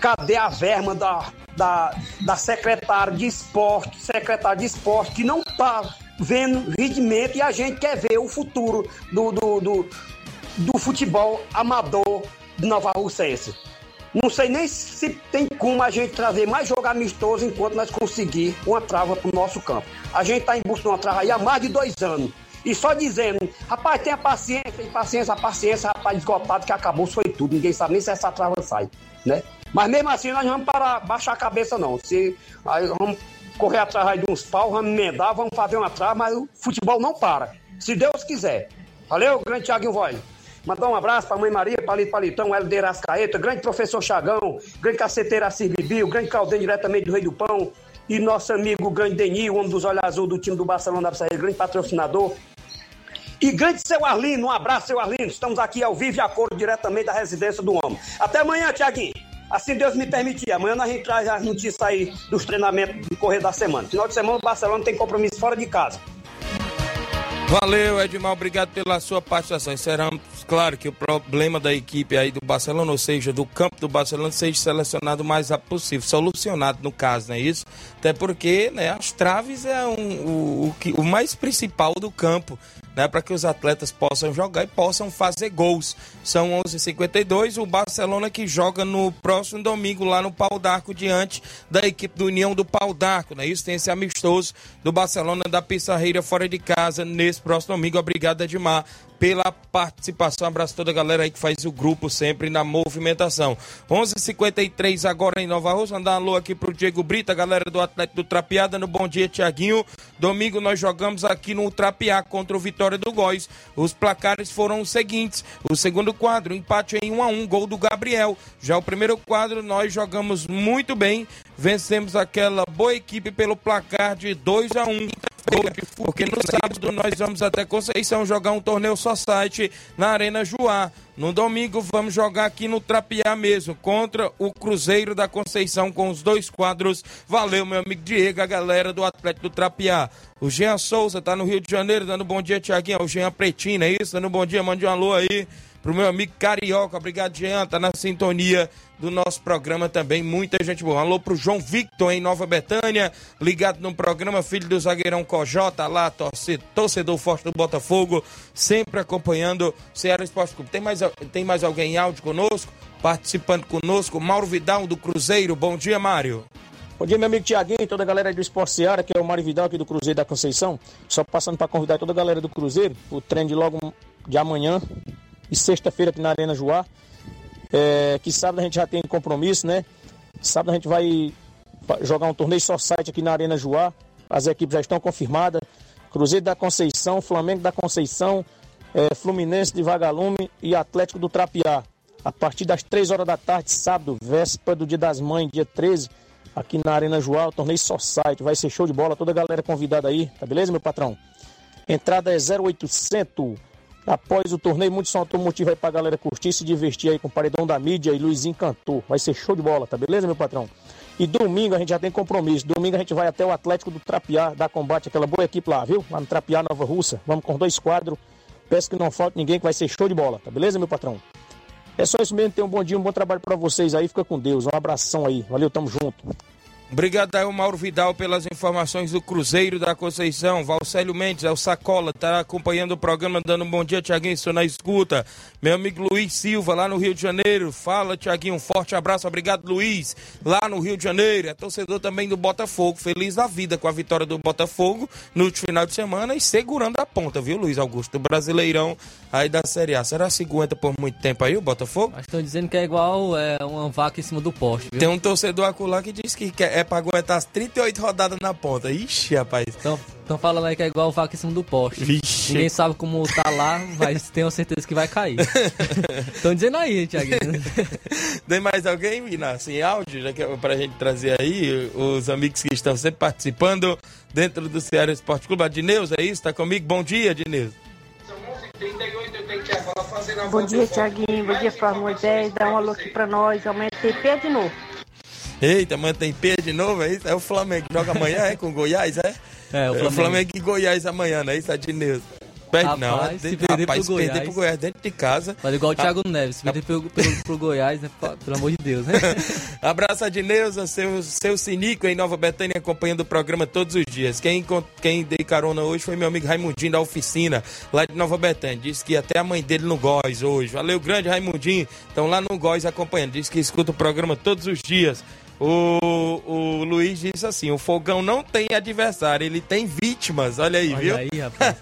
[SPEAKER 12] Cadê a verma da, da, da secretária de esporte, secretária de esporte, que não tá vendo rendimento e a gente quer ver o futuro do, do, do, do futebol amador de Nova Russense. Não sei nem se tem como a gente trazer mais jogo amistoso enquanto nós conseguir uma trava para o nosso campo. A gente está em busca de uma trava aí há mais de dois anos. E só dizendo, rapaz, tenha paciência, paciência, a paciência, rapaz, esgotado que acabou, foi tudo. Ninguém sabe nem se essa trava sai, né? Mas mesmo assim, nós vamos parar, baixar a cabeça, não. Se, aí vamos correr atrás de uns pau, vamos emendar, vamos fazer uma trava, mas o futebol não para. Se Deus quiser. Valeu, grande Thiaguinho Voz. Mandar um abraço para a mãe Maria, Palito Palitão, Helder Ascaeta, grande professor Chagão, grande caceteira Bibi, o grande Caldeiro diretamente do Rei do Pão, e nosso amigo grande Denil, o homem dos olhos azul do time do Barcelona da grande patrocinador. E grande seu Arlindo, um abraço, seu Arlindo. Estamos aqui ao vivo e a cor diretamente da residência do homem. Até amanhã, Tiaguinho. Assim Deus me permitir. Amanhã a gente traz as notícias aí dos treinamentos do correr da semana. Final de semana o Barcelona tem compromisso fora de casa.
[SPEAKER 1] Valeu, Edmar, obrigado pela sua participação. Esperamos, claro, que o problema da equipe aí do Barcelona, ou seja, do campo do Barcelona, seja selecionado o mais rápido possível, solucionado no caso, não é isso? Até porque né, as traves é um, o, o, o mais principal do campo né, para que os atletas possam jogar e possam fazer gols. São 11h52, o Barcelona que joga no próximo domingo lá no Pau d'Arco diante da equipe do União do Pau d'Arco, né? Isso tem esse amistoso do Barcelona da Pissarreira fora de casa nesse próximo domingo. Obrigado, Edmar, pela participação. Um abraço a toda a galera aí que faz o grupo sempre na movimentação. 11:53 h 53 agora em Nova Rússia. Mandar um alô aqui pro Diego Brita, galera do Atlético do Trapiada. No Bom Dia, Tiaguinho. Domingo nós jogamos aqui no Trapiá contra o Vitória do Góis. Os placares foram os seguintes: o segundo quadro, empate em 1 a 1 gol do Gabriel. Já o primeiro quadro, nós jogamos muito bem. Vencemos aquela boa equipe pelo placar de 2 a 1 porque no sábado nós vamos até Conceição jogar um torneio Society na Arena Juá. No domingo vamos jogar aqui no Trapiá mesmo, contra o Cruzeiro da Conceição com os dois quadros. Valeu, meu amigo Diego, a galera do Atlético do Trapiá. O Jean Souza tá no Rio de Janeiro, dando bom dia, Tiaguinho. O Jean Pretina, é isso? Dando bom dia, mande um alô aí pro meu amigo Carioca. Obrigado, Jean, tá na sintonia do nosso programa também. Muita gente boa. Alô pro João Victor em Nova Betânia, ligado no programa Filho do Zagueirão Cojota, lá, torcedor, torcedor forte do Botafogo, sempre acompanhando o Ceará Esporte Clube. Tem mais, tem mais alguém em áudio conosco? Participando conosco, Mauro Vidal do Cruzeiro. Bom dia, Mário.
[SPEAKER 13] Bom dia, meu amigo Tiaguinho e toda a galera do Esporte Seara, que é o Mário Vidal aqui do Cruzeiro da Conceição. Só passando para convidar toda a galera do Cruzeiro, o treino de logo de amanhã e sexta-feira aqui na Arena Joá. É, que sábado a gente já tem compromisso, né? Sábado a gente vai jogar um torneio só site aqui na Arena Joá. As equipes já estão confirmadas. Cruzeiro da Conceição, Flamengo da Conceição, é, Fluminense de Vagalume e Atlético do Trapiá. A partir das 3 horas da tarde, sábado, véspera do Dia das Mães, dia 13, aqui na Arena Joá, o torneio só site. Vai ser show de bola, toda a galera convidada aí, tá beleza, meu patrão? Entrada é 0800 Após o torneio, muito som automotivo aí pra galera curtir, se divertir aí com o Paredão da Mídia e Luizinho Cantor. Vai ser show de bola, tá beleza, meu patrão? E domingo a gente já tem compromisso. Domingo a gente vai até o Atlético do Trapiá, dar combate aquela boa equipe lá, viu? Lá no Trapiá, Nova Russa. Vamos com dois quadros. Peço que não falte ninguém, que vai ser show de bola, tá beleza, meu patrão? É só isso mesmo. Tenham um bom dia, um bom trabalho para vocês aí. Fica com Deus. Um abração aí. Valeu, tamo junto.
[SPEAKER 1] Obrigado aí, o Mauro Vidal, pelas informações do Cruzeiro da Conceição. Valcélio Mendes, é o Sacola, tá acompanhando o programa, dando um bom dia, Tiaguinho, estou na escuta. Meu amigo Luiz Silva, lá no Rio de Janeiro. Fala, Tiaguinho, um forte abraço, obrigado, Luiz, lá no Rio de Janeiro. É torcedor também do Botafogo, feliz da vida com a vitória do Botafogo no último final de semana e segurando a ponta, viu, Luiz Augusto? Brasileirão aí da Série A. Será que se aguenta por muito tempo aí o Botafogo?
[SPEAKER 2] Mas estão dizendo que é igual é, uma vaca em cima do poste, viu?
[SPEAKER 1] Tem um torcedor acolá que diz que quer- é pra aguentar as 38 rodadas na ponta. Ixi, rapaz.
[SPEAKER 2] Estão falando aí que é igual vaca em cima do poste.
[SPEAKER 1] Vixe.
[SPEAKER 2] Ninguém sabe como tá lá, mas [laughs] tenho certeza que vai cair. [laughs] Estão dizendo aí, Tiaguinho.
[SPEAKER 1] Tem [laughs] mais alguém, Inácio, em áudio, já que é pra gente trazer aí os amigos que estão sempre participando dentro do Ceará Esporte Clube. A Dineus, é isso? Tá comigo? Bom dia, Dineus.
[SPEAKER 14] Bom dia, Tiaguinho. Bom dia, Flávio Moisés. Dá um alô aqui pra nós. Aumenta o TP de novo.
[SPEAKER 1] Eita, mantém P de novo, é isso? É o Flamengo que joga amanhã, é? Com Goiás, é?
[SPEAKER 2] É, o Flamengo.
[SPEAKER 1] Flamengo e Goiás amanhã, não é isso? A Dineus. Perde não,
[SPEAKER 2] Rapaz,
[SPEAKER 1] é
[SPEAKER 2] se
[SPEAKER 1] de-
[SPEAKER 2] perder
[SPEAKER 1] rapaz,
[SPEAKER 2] pro
[SPEAKER 1] se perder
[SPEAKER 2] Goiás.
[SPEAKER 1] pro Goiás dentro de casa.
[SPEAKER 2] Olha, igual o Thiago
[SPEAKER 1] Ah,
[SPEAKER 2] Neves, se perder pro, pro, pro Goiás, né? Pelo amor de Deus, né? [laughs]
[SPEAKER 1] Abraço a Dineuza, seu, seu Sinico em Nova Betânia, acompanhando o programa todos os dias. Quem, quem dei carona hoje foi meu amigo Raimundinho da oficina, lá de Nova Betânia. Disse que até a mãe dele no Góis hoje. Valeu, grande Raimundinho. Estão lá no Góis acompanhando. Diz que escuta o programa todos os dias. O, o Luiz disse assim: o fogão não tem adversário, ele tem vítimas. Olha aí,
[SPEAKER 2] Olha
[SPEAKER 1] viu?
[SPEAKER 2] aí, rapaz.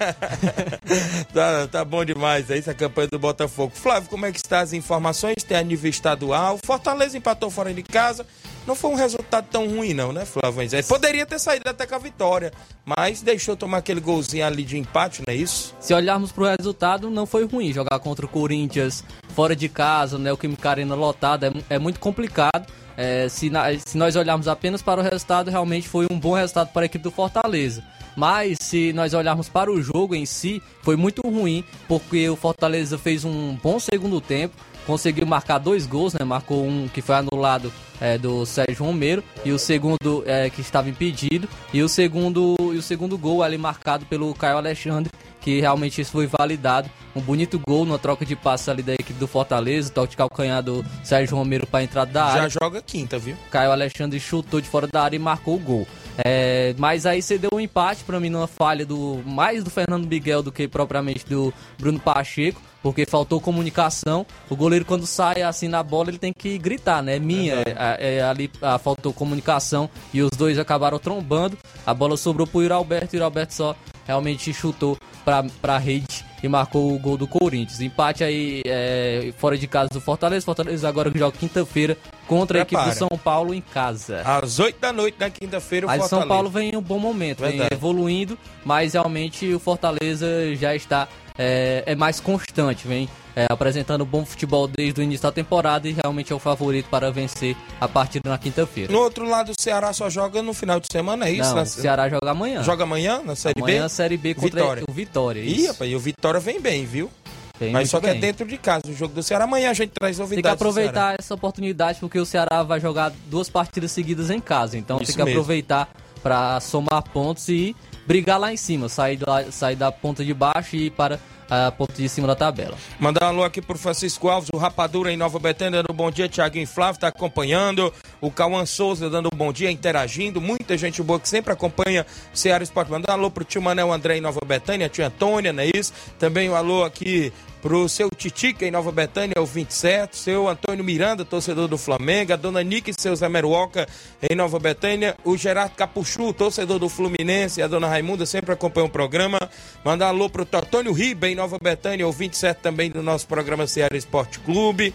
[SPEAKER 2] [laughs]
[SPEAKER 1] tá, tá bom demais aí essa campanha do Botafogo. Flávio, como é que está as informações? Tem a nível estadual. Fortaleza empatou fora de casa. Não foi um resultado tão ruim, não, né, Flávio? É, Poderia ter saído até com a vitória, mas deixou tomar aquele golzinho ali de empate, não é isso?
[SPEAKER 2] Se olharmos pro resultado, não foi ruim. Jogar contra o Corinthians fora de casa, né? O Química Arena lotada é, é muito complicado. É, se, na- se nós olharmos apenas para o resultado, realmente foi um bom resultado para a equipe do Fortaleza. Mas se nós olharmos para o jogo em si, foi muito ruim, porque o Fortaleza fez um bom segundo tempo, conseguiu marcar dois gols, né? Marcou um que foi anulado é, do Sérgio Romero e o segundo é, que estava impedido e o segundo e o segundo gol ali marcado pelo Caio Alexandre que realmente isso foi validado. Um bonito gol na troca de passes ali da equipe do Fortaleza, toque de calcanhar do Sérgio Romero para entrada da
[SPEAKER 1] Já
[SPEAKER 2] área.
[SPEAKER 1] joga quinta, viu?
[SPEAKER 2] Caio Alexandre chutou de fora da área e marcou o gol. É, mas aí você deu um empate para mim numa falha do mais do Fernando Miguel do que propriamente do Bruno Pacheco, porque faltou comunicação. O goleiro quando sai assim na bola ele tem que gritar, né? Minha, é, é, ali ah, faltou comunicação e os dois acabaram trombando. A bola sobrou pro Yuri Alberto e o Yuri Alberto só realmente chutou pra, pra rede e marcou o gol do Corinthians. Empate aí é, fora de casa do Fortaleza. Fortaleza agora que joga quinta-feira contra a equipe do
[SPEAKER 1] Prepara.
[SPEAKER 2] São Paulo em casa.
[SPEAKER 1] Às 8 da noite na quinta-feira, o
[SPEAKER 2] Mas o São
[SPEAKER 1] Fortaleza.
[SPEAKER 2] Paulo vem em um bom momento, vem
[SPEAKER 1] Verdade.
[SPEAKER 2] evoluindo, mas realmente o Fortaleza já está é, é mais constante, vem é, apresentando bom futebol desde o início da temporada e realmente é o favorito para vencer a partida na quinta-feira.
[SPEAKER 1] No outro lado, o Ceará só joga no final de semana, é isso?
[SPEAKER 2] Não,
[SPEAKER 1] Na-
[SPEAKER 2] o Ceará joga amanhã.
[SPEAKER 1] Joga amanhã na Série
[SPEAKER 2] Amanhã
[SPEAKER 1] B?
[SPEAKER 2] a Série B contra
[SPEAKER 1] Vitória.
[SPEAKER 2] o Vitória.
[SPEAKER 1] Ih,
[SPEAKER 2] isso.
[SPEAKER 1] rapaz, e o Vitória vem bem, viu?
[SPEAKER 2] Vem
[SPEAKER 1] Mas só que é
[SPEAKER 2] bem.
[SPEAKER 1] dentro de casa o jogo do Ceará. Amanhã a gente traz
[SPEAKER 2] Tem
[SPEAKER 1] novidades.
[SPEAKER 2] que aproveitar essa oportunidade porque o Ceará vai jogar duas partidas seguidas em casa. Então
[SPEAKER 1] Isso
[SPEAKER 2] tem que
[SPEAKER 1] mesmo.
[SPEAKER 2] aproveitar para somar pontos e brigar lá em cima, sair, lá, sair da ponta de baixo e ir para a ponta de cima da tabela.
[SPEAKER 1] Mandar um alô aqui pro Francisco Alves, o Rapadura em Nova Betânia, dando bom dia. Tiaguinho Flávio tá acompanhando. O Cauã Souza dando bom dia, interagindo. Muita gente boa que sempre acompanha o Ceará Esporte. Mandar um alô pro tio Manel André em Nova Betânia, tia Antônia, não é isso? Também um alô aqui pro seu Titica em Nova Betânia, o 27. Seu Antônio Miranda, torcedor do Flamengo. A dona Nick e seu Zé Meruoca em Nova Betânia. O Gerardo Capuchu, torcedor do Fluminense. A dona Raimunda sempre acompanha o programa. Mandar alô pro Totônio Riba em Nova Betânia, o 27 também do nosso programa Ceará Esporte Clube.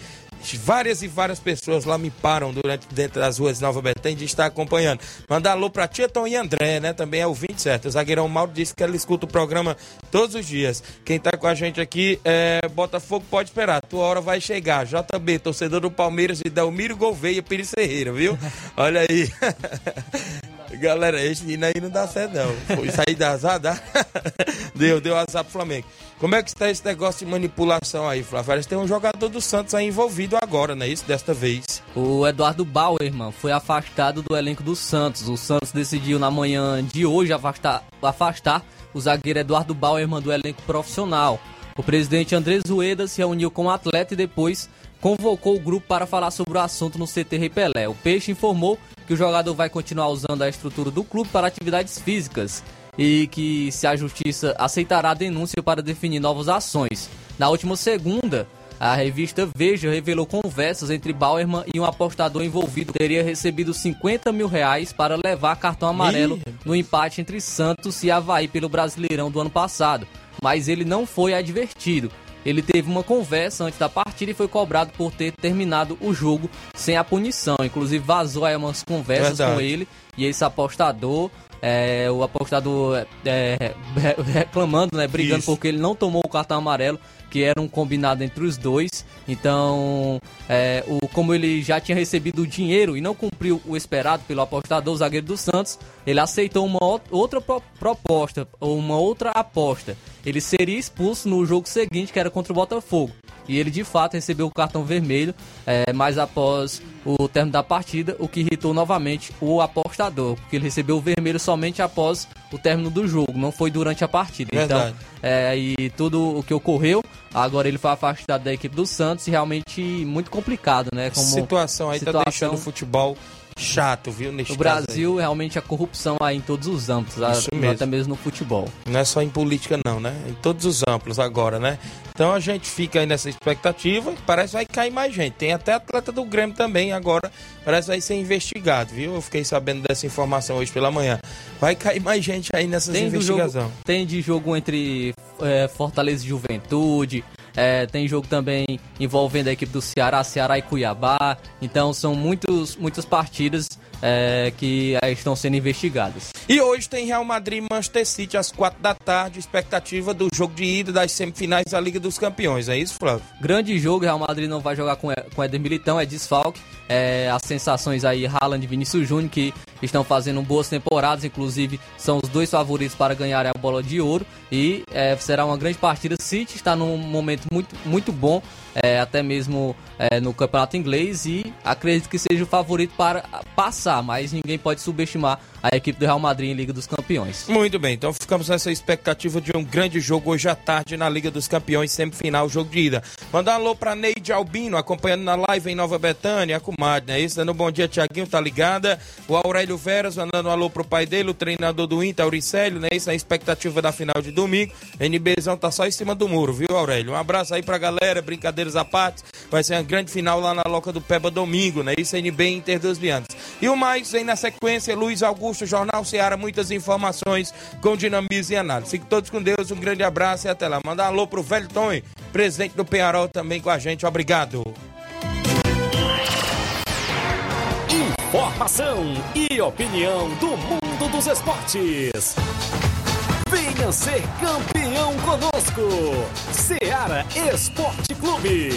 [SPEAKER 1] Várias e várias pessoas lá me param durante dentro das ruas de Nova Betânia de estar acompanhando. Mandar alô pra Tia Tom e André, né? Também é o 27. O zagueirão Mauro disse que ele escuta o programa todos os dias. Quem tá com a gente aqui é Botafogo, pode esperar. Tua hora vai chegar. JB, torcedor do Palmeiras e Delmiro Gouveia Pires Ferreira, viu? [laughs] Olha aí. [laughs] Galera, esse hino aí não dá certo, não. Foi sair da azar, dá? [laughs] deu, deu azar pro Flamengo. Como é que está esse negócio de manipulação aí, Flávio? Tem um jogador do Santos aí envolvido agora, não é isso? Desta vez.
[SPEAKER 2] O Eduardo Bauerman foi afastado do elenco do Santos. O Santos decidiu na manhã de hoje afastar, afastar o zagueiro Eduardo Bauerman do elenco profissional. O presidente Andrés Rueda se reuniu com o atleta e depois convocou o grupo para falar sobre o assunto no CT Rei Pelé. O Peixe informou que o jogador vai continuar usando a estrutura do clube para atividades físicas e que se a justiça aceitará a denúncia para definir novas ações. Na última segunda, a revista Veja revelou conversas entre Bauerman e um apostador envolvido teria recebido 50 mil reais para levar cartão amarelo no empate entre Santos e Havaí pelo Brasileirão do ano passado, mas ele não foi advertido. Ele teve uma conversa antes da partida e foi cobrado por ter terminado o jogo sem a punição. Inclusive vazou aí umas conversas
[SPEAKER 1] Verdade.
[SPEAKER 2] com ele e esse apostador, é, o apostador é, re- reclamando, né, brigando
[SPEAKER 1] Isso.
[SPEAKER 2] porque ele não tomou o cartão amarelo, que era um combinado entre os dois. Então, é, o, como ele já tinha recebido o dinheiro e não cumpriu o esperado pelo apostador, o zagueiro do Santos, ele aceitou uma outra pro- proposta, ou uma outra aposta. Ele seria expulso no jogo seguinte, que era contra o Botafogo. E ele de fato recebeu o cartão vermelho, é, mas após o término da partida, o que irritou novamente o apostador, porque ele recebeu o vermelho somente após o término do jogo, não foi durante a partida.
[SPEAKER 1] Verdade.
[SPEAKER 2] Então, é, e tudo o que ocorreu, agora ele foi afastado da equipe do Santos e realmente muito complicado, né? Como
[SPEAKER 1] situação aí tá
[SPEAKER 2] situação-
[SPEAKER 1] deixando o futebol chato, viu? Neste
[SPEAKER 2] No
[SPEAKER 1] aí.
[SPEAKER 2] Brasil, realmente a corrupção aí em todos os âmbitos,
[SPEAKER 1] Isso mesmo.
[SPEAKER 2] até mesmo no futebol.
[SPEAKER 1] Não é só em política, não, né? Em todos os amplos agora, né? Então a gente fica aí nessa expectativa. Parece que vai cair mais gente. Tem até atleta do Grêmio também agora. Parece que vai ser investigado, viu? Eu fiquei sabendo dessa informação hoje pela manhã. Vai cair mais gente aí nessas
[SPEAKER 2] Tem, do jogo,
[SPEAKER 1] investigações.
[SPEAKER 2] tem de jogo entre é, Fortaleza e Juventude, é, tem jogo também envolvendo a equipe do Ceará, Ceará e Cuiabá. Então são muitos, muitas partidas é, que estão sendo investigadas.
[SPEAKER 1] E hoje tem Real Madrid e Manchester City às quatro da tarde. Expectativa do jogo de ida das semifinais da Liga dos Campeões. É isso, Flávio?
[SPEAKER 2] Grande jogo, Real Madrid não vai jogar com, com Éder Militão, é desfalque. É, as sensações aí, Haaland e Vinícius Júnior, que estão fazendo boas temporadas, inclusive são os dois favoritos para ganhar a bola de ouro. E é, será uma grande partida. City está num momento muito, muito bom, é, até mesmo é, no campeonato inglês, e acredito que seja o favorito para passar, mas ninguém pode subestimar a equipe do Real Madrid em Liga dos Campeões.
[SPEAKER 1] Muito bem, então ficamos nessa expectativa de um grande jogo hoje à tarde na Liga dos Campeões, semifinal, jogo de ida. Mandar um alô pra Neide Albino, acompanhando na live em Nova Betânia, a comadre, né? Isso, dando um bom dia, Tiaguinho, tá ligada? O Aurélio Veras, mandando um alô pro pai dele, o treinador do Inter, Auricélio, né? Isso na expectativa da final de domingo. NBzão tá só em cima do muro, viu, Aurélio? Um abraço aí pra galera, brincadeiras à parte. Vai ser uma grande final lá na Loca do Peba domingo, né? Isso, NB Inter dos Lianos. E o mais, vem na sequência, Luiz Augusto, Jornal Ceará, muitas informações com dinamismo e análise. Fiquem todos com Deus, um grande abraço e até lá. Mandar alô pro velho Tony, presidente do Penharol também com a gente. Obrigado.
[SPEAKER 3] Informação e opinião do mundo dos esportes. Venha ser campeão conosco. Seara Esporte Clube.